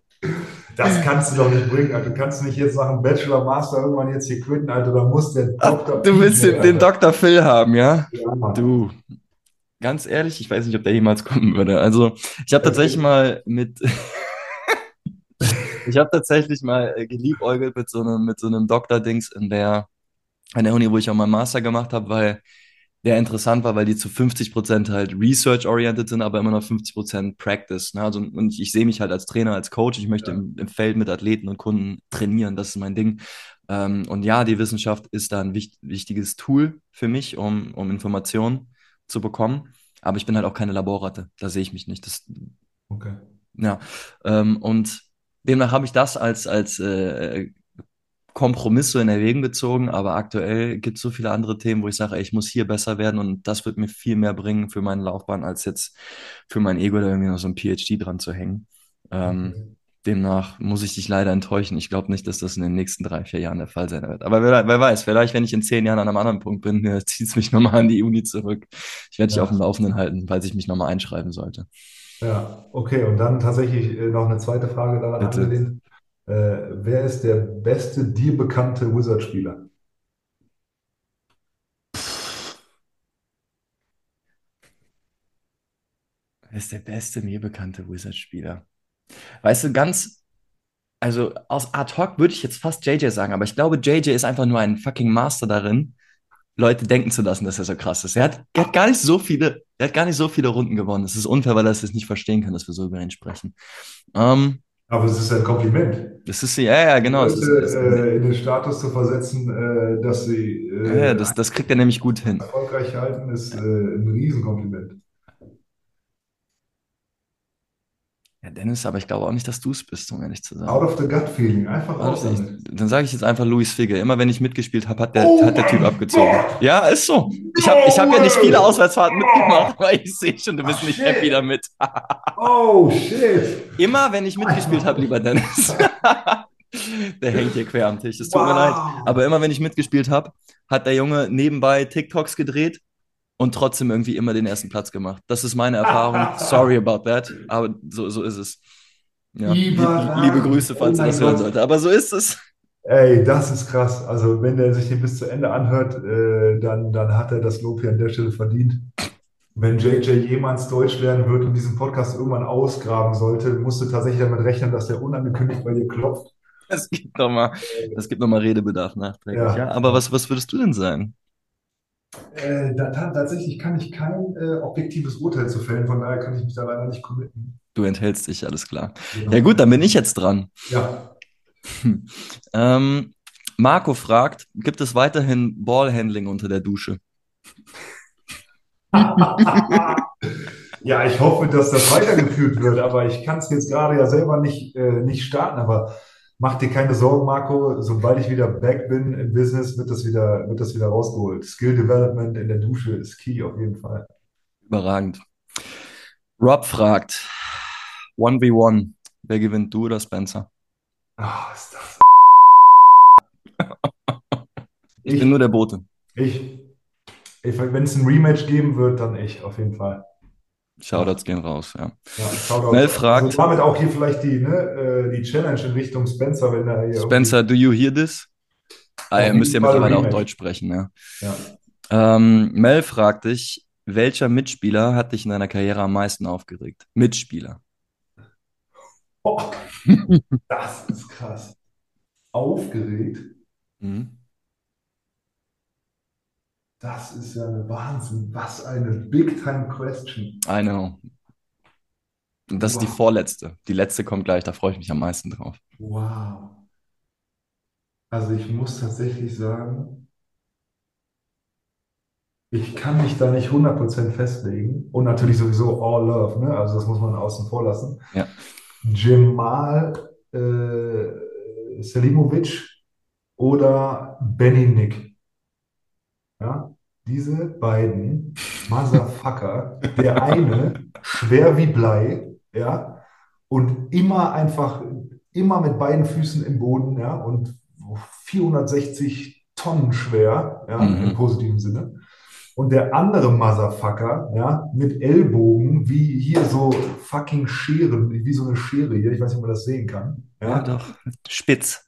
Das kannst du doch nicht bringen, Alter. Du kannst nicht jetzt nach dem Bachelor, Master irgendwann jetzt hier quitten, Alter. Da muss der Doktor. Du willst den, den Dr. Phil haben, ja? Ja. Du, ganz ehrlich, ich weiß nicht, ob der jemals kommen würde. Also, ich habe tatsächlich mal mit, ich habe tatsächlich mal geliebäugelt mit so einem, mit so einem Doktor-Dings in der, an der Uni, wo ich auch meinen Master gemacht habe, weil der interessant war, weil die zu 50% halt research-oriented sind, aber immer noch 50% Practice. Ne? Also, und ich, ich sehe mich halt als Trainer, als Coach. Ich möchte Ja. im, im Feld mit Athleten und Kunden trainieren. Das ist mein Ding. Ähm, und ja, die Wissenschaft ist da ein wicht, wichtiges Tool für mich, um, um Informationen zu bekommen. Aber ich bin halt auch keine Laborratte. Da sehe ich mich nicht. Das, Okay. ja. Ähm, und demnach habe ich das als, als äh, Kompromiss so in Erwägung gezogen, aber aktuell gibt es so viele andere Themen, wo ich sage, ey, ich muss hier besser werden und das wird mir viel mehr bringen für meine Laufbahn, als jetzt für mein Ego da irgendwie noch so ein PhD dran zu hängen. Ähm, Okay. demnach muss ich dich leider enttäuschen. Ich glaube nicht, dass das in den nächsten drei, vier Jahren der Fall sein wird. Aber wer, wer weiß, vielleicht, wenn ich in zehn Jahren an einem anderen Punkt bin, äh, zieht es mich nochmal an die Uni zurück. Ich werde dich auf dem. Laufenden halten, falls ich mich nochmal einschreiben sollte. Ja, okay. Und dann tatsächlich äh, noch eine zweite Frage daran Bitte. angelehnt. Äh, wer ist der beste dir bekannte Wizard-Spieler? Wer ist der beste mir bekannte Wizard-Spieler? Weißt du, ganz, also aus ad hoc würde ich jetzt fast JJ sagen, aber ich glaube, JJ ist einfach nur ein fucking Master darin, Leute denken zu lassen, dass er so krass ist. Er hat, er hat gar nicht so viele, er hat gar nicht so viele Runden gewonnen. Das ist unfair, weil er es nicht verstehen kann, dass wir so über ihn sprechen. Ähm, Aber es ist ein Kompliment. das ist ja, ja, genau. Ist, Leute es, äh, in den Status zu versetzen, äh, dass sie ja, ja, äh, das, das kriegt er nämlich gut hin. erfolgreich halten, ist äh, ein Riesenkompliment. Ja, Dennis, aber ich glaube auch nicht, dass du es bist, um ehrlich zu sein. Out of the gut feeling, einfach raus Warte, damit. ich, dann sage ich jetzt einfach Luis Figge. Immer wenn ich mitgespielt habe, hat der, Oh hat der Typ abgezogen. Gott! Ja, ist so. Ich habe ich hab ja nicht viele! Auswärtsfahrten mitgemacht, Oh, aber ich sehe schon, du bist ach nicht shit! happy damit. Oh shit! Immer wenn ich mitgespielt habe, lieber Dennis. Der hängt hier quer am Tisch. Es tut mir leid. Wow! Aber immer wenn ich mitgespielt habe, hat der Junge nebenbei TikToks gedreht und trotzdem irgendwie immer den ersten Platz gemacht. Das ist meine Erfahrung. Sorry about that, aber so, so ist es. Ja, lieb, liebe! Grüße, Oh falls er mein das hören sollte. Aber so ist es. Ey, das ist krass. Also wenn er sich den bis zu Ende anhört, äh, dann, dann hat er das Lob hier an der Stelle verdient. Wenn JJ jemals Deutsch lernen wird und diesen Podcast irgendwann ausgraben sollte, musst du tatsächlich damit rechnen, dass der unangekündigt bei dir klopft. Es gibt noch mal, das gibt noch mal Redebedarf nachträglich. Ja, Ja, aber was, was würdest du denn sagen? Äh, da, ta- tatsächlich kann ich kein äh, objektives Urteil zu fällen, von daher kann ich mich da leider nicht committen. Du enthältst dich, alles klar. Ja Genau. gut, dann bin ich jetzt dran. Ja. Hm. Ähm, Marco fragt, gibt es weiterhin Ballhandling unter der Dusche? Ja, ich hoffe, dass das weitergeführt wird, aber ich kann es jetzt gerade ja selber nicht, äh, nicht starten. Aber mach dir keine Sorgen, Marco. Sobald ich wieder back bin im Business, wird das wieder, wird das wieder rausgeholt. Skill Development in der Dusche ist key auf jeden Fall. Überragend. Rob fragt, 1v1, wer gewinnt, du oder Spencer? Ah, ist das. Ich bin Ich, nur der Bote. ich, ich, wenn es ein Rematch geben wird, dann ich, auf jeden Fall. Shoutouts gehen raus, ja. ja. Mel Also fragt, damit auch hier vielleicht die, ne, äh, die Challenge in Richtung Spencer, wenn er hier Spencer, do you hear this? Ah, ihr müsst ja mittlerweile auch. Deutsch sprechen, ja. Ja. Ähm, Mel fragt dich, welcher Mitspieler hat dich in deiner Karriere am meisten aufgeregt? Mitspieler. Oh, das ist krass. Aufgeregt. Mhm. Das ist ja ein Wahnsinn. Was eine Big-Time-Question. I know. Und das ist die Wow. vorletzte. Die letzte kommt gleich, da freue ich mich am meisten drauf. Wow. Also ich muss tatsächlich sagen, ich kann mich da nicht 100% festlegen. Und natürlich sowieso All Love, ne? Also das muss man außen vor lassen. Ja. Jamal äh, Selimovic oder Benny Nick. Ja, diese beiden Motherfucker, der eine schwer wie Blei, ja, und immer einfach, immer mit beiden Füßen im Boden, ja, und 460 Tonnen schwer, ja, Mhm. im positiven Sinne. Und der andere Motherfucker, ja, mit Ellbogen, wie hier so fucking Scheren, wie so eine Schere hier, ich weiß nicht, ob man das sehen kann, ja, doch. Spitz.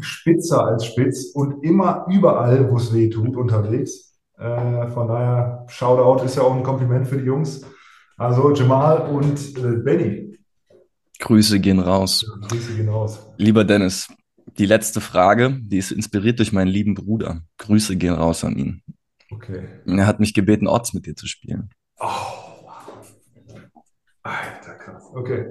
spitzer als spitz und immer überall, wo es weh tut, unterwegs. Äh, von daher, Shoutout ist ja auch ein Kompliment für die Jungs. Also Jamal und äh, Benny. Grüße gehen raus. Grüße gehen raus. Lieber Dennis, die letzte Frage, die ist inspiriert durch meinen lieben Bruder. Grüße gehen raus an ihn. Okay. Er hat mich gebeten, Odds mit dir zu spielen. Oh, Alter, krass. Okay.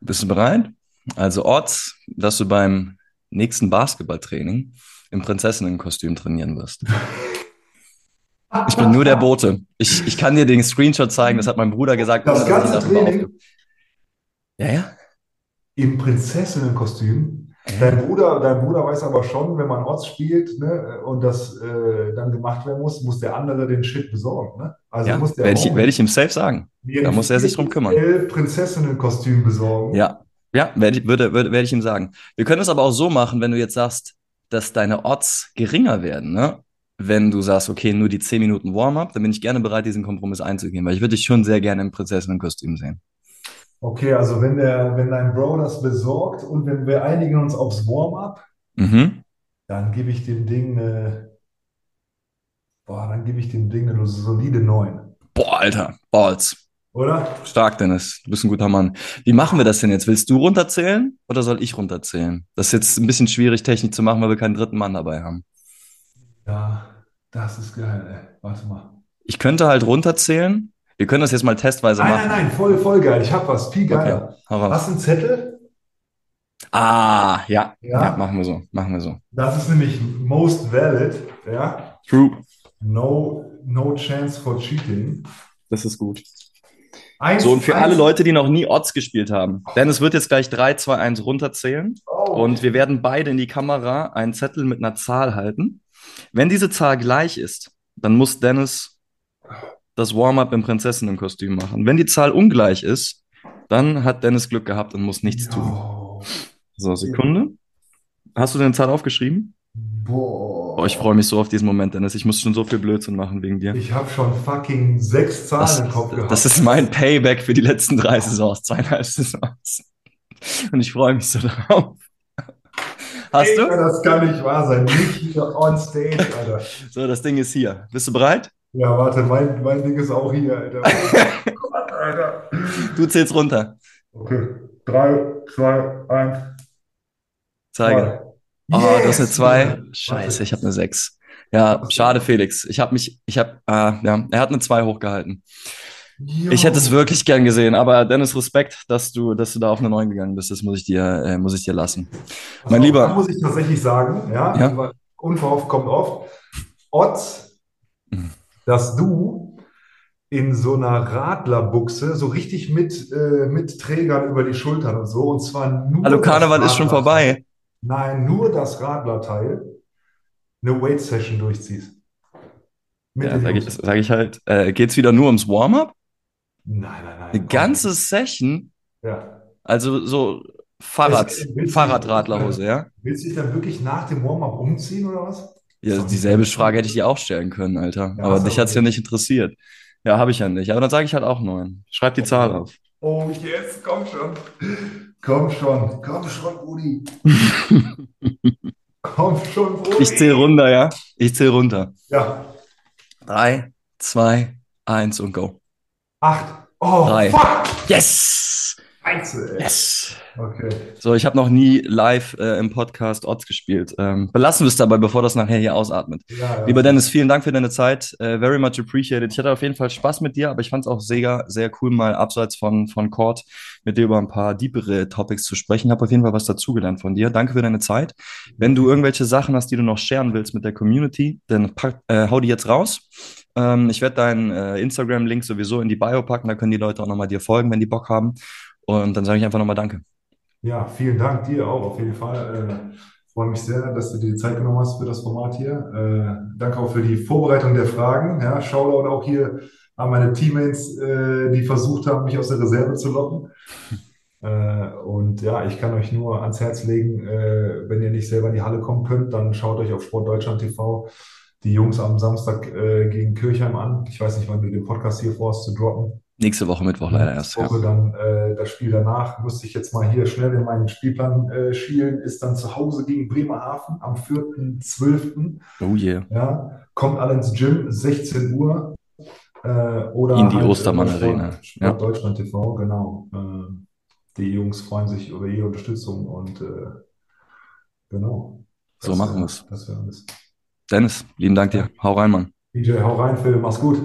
Bist du bereit? Also Odds, dass du beim nächsten Basketballtraining im Prinzessinnenkostüm trainieren wirst. Ich bin nur der Bote. Ich, ich kann dir den Screenshot zeigen, das hat mein Bruder gesagt. Das ganze Training? Ja, ja. Im Prinzessinnenkostüm. Dein Bruder, dein Bruder weiß aber schon, wenn man Orts spielt ne, und das äh, dann gemacht werden muss, muss der andere den Shit besorgen. Ne? Also Ja, muss der werde ich, werde ich ihm safe sagen. da muss er sich drum kümmern. Prinzessinnenkostüm besorgen. Ja, ja, werde, ich- würde, würde, werde ich ihm sagen. Wir können es aber auch so machen, wenn du jetzt sagst, dass deine Odds geringer werden, ne? Wenn du sagst, okay, nur die 10 Minuten Warm-up, dann bin ich gerne bereit, diesen Kompromiss einzugehen, weil ich würde dich schon sehr gerne im Prinzessinnenkostüm sehen. Okay, also wenn der, wenn dein Bro das besorgt und wenn wir einigen uns aufs Warm-up, Mhm. dann gebe ich dem Ding eine, boah, dann gebe ich dem Ding eine solide 9. Boah, Alter, Balls. Oder? Stark, Dennis. Du bist ein guter Mann. Wie machen wir das denn jetzt? Willst du runterzählen oder soll ich runterzählen? Das ist jetzt ein bisschen schwierig, technisch zu machen, weil wir keinen dritten Mann dabei haben. Ja, das ist geil, ey. Warte mal. Ich könnte halt runterzählen. Wir können das jetzt mal testweise Nein, machen. nein, nein, voll, voll geil. Ich hab was, viel Okay, geiler. raus. Hast du einen Zettel? Ah, ja. Ja? Ja, machen wir so. Machen wir so. Das ist nämlich most valid, ja. True. No, no chance for cheating. Das ist gut. Eins, So, und für eins- alle Leute, die noch nie Odds gespielt haben, Dennis wird jetzt gleich 3, 2, 1 runterzählen Oh. und wir werden beide in die Kamera einen Zettel mit einer Zahl halten. Wenn diese Zahl gleich ist, dann muss Dennis das Warm-up im Prinzessinnenkostüm machen. Wenn die Zahl ungleich ist, dann hat Dennis Glück gehabt und muss nichts tun. So, Sekunde. Hast du deine Zahl aufgeschrieben? Boah. Oh, ich freue mich so auf diesen Moment, Dennis. Ich muss schon so viel Blödsinn machen wegen dir. Ich habe schon fucking sechs Zahlen Das, im Kopf gehabt. das ist mein Payback für die letzten drei Saisons, zweieinhalb Saisons. Und ich freue mich so drauf. Hast Ey, du? Das kann nicht wahr sein. Nicht hier on stage, Alter. So, das Ding ist hier. Bist du bereit? Ja, warte, mein, mein Ding ist auch hier, Alter. Gott, Alter. Du zählst runter. Okay. Drei, zwei, eins, Zeige. Oh, du hast eine Yes! zwei. Scheiße, ich habe eine sechs. Ja, schade, Felix. Ich habe mich, ich habe, ah, ja, er hat eine zwei hochgehalten. Ich hätte es wirklich gern gesehen, aber Dennis, Respekt, dass du, dass du da auf eine neun gegangen bist. Das muss ich dir, äh, muss ich dir lassen. Pass Mein Lieber. muss ich tatsächlich sagen, ja, Ja. weil unverhofft kommt oft, Odds, Mhm. dass du in so einer Radlerbuchse so richtig mit, äh, mit Trägern über die Schultern und so, und zwar nur Hallo, Karneval ist schon vorbei. Nein, nur das Radlerteil, eine Weight-Session durchziehst. Mit Ja, sage ich, sag ich halt, äh, geht's wieder nur ums Warm-up? Nein, nein, nein. Eine ganze Session? Ja. Also so Fahrrad, Es- Fahrradradlerhose, ja? Willst du dich dann wirklich nach dem Warm-up umziehen oder was? Ja, dieselbe Frage hätte ich dir auch stellen können, Alter. Ja, Aber dich du hat's ja nicht. interessiert. Ja, habe ich ja nicht. Aber dann sage ich halt auch neun. Schreib die Zahl auf. Oh, yes, komm schon. Komm schon, komm schon, Rudi. Komm schon, Rudi. Ich zähle runter, ja? Ich zähle runter. Ja, Drei, zwei, eins und go. Acht. Oh, Drei. fuck. Yes! Ey. Yes. Okay. So, ich habe noch nie live äh, im Podcast Odds gespielt. Ähm, belassen wir es dabei, bevor das nachher hier ausatmet. Ja, ja. Lieber Dennis, vielen Dank für deine Zeit. Äh, very much appreciated. Ich hatte auf jeden Fall Spaß mit dir, aber ich fand es auch sehr, sehr cool, mal abseits von, von Court mit dir über ein paar deepere Topics zu sprechen. Habe auf jeden Fall was dazugelernt von dir. Danke für deine Zeit. Wenn du irgendwelche Sachen hast, die du noch sharen willst mit der Community, dann pack, äh, hau die jetzt raus. Ähm, ich werde deinen äh, Instagram-Link sowieso in die Bio packen, da können die Leute auch nochmal dir folgen, wenn die Bock haben. Und dann sage ich einfach nochmal Danke. Ja, vielen Dank dir auch auf jeden Fall. Äh, freue mich sehr, dass du dir die Zeit genommen hast für das Format hier. Äh, danke auch für die Vorbereitung der Fragen. Ja, Shoutout auch hier an meine Teammates, äh, die versucht haben, mich aus der Reserve zu locken. Äh, und ja, ich kann euch nur ans Herz legen, äh, wenn ihr nicht selber in die Halle kommen könnt, dann schaut euch auf Sportdeutschland TV die Jungs am Samstag äh, gegen Kirchheim an. Ich weiß nicht, wann du den Podcast hier vorhast zu droppen. Nächste Woche Mittwoch leider erst. Woche Ja. dann äh, das Spiel danach. Musste ich jetzt mal hier schnell in meinen Spielplan äh, schielen. Ist dann zu Hause gegen Bremerhaven am 4.12. Oh yeah. Ja, kommt alle ins Gym, 16 Uhr. Äh, oder In die halt, Ostermann äh, Sport, Arena. Sport Ja. Deutschland TV, genau. Äh, die Jungs freuen sich über jede Unterstützung und äh, genau. So Das machen wär- wir's. Das wäre alles. Dennis, lieben Dank dir. Hau rein, Mann. DJ, hau rein, Phil, mach's gut.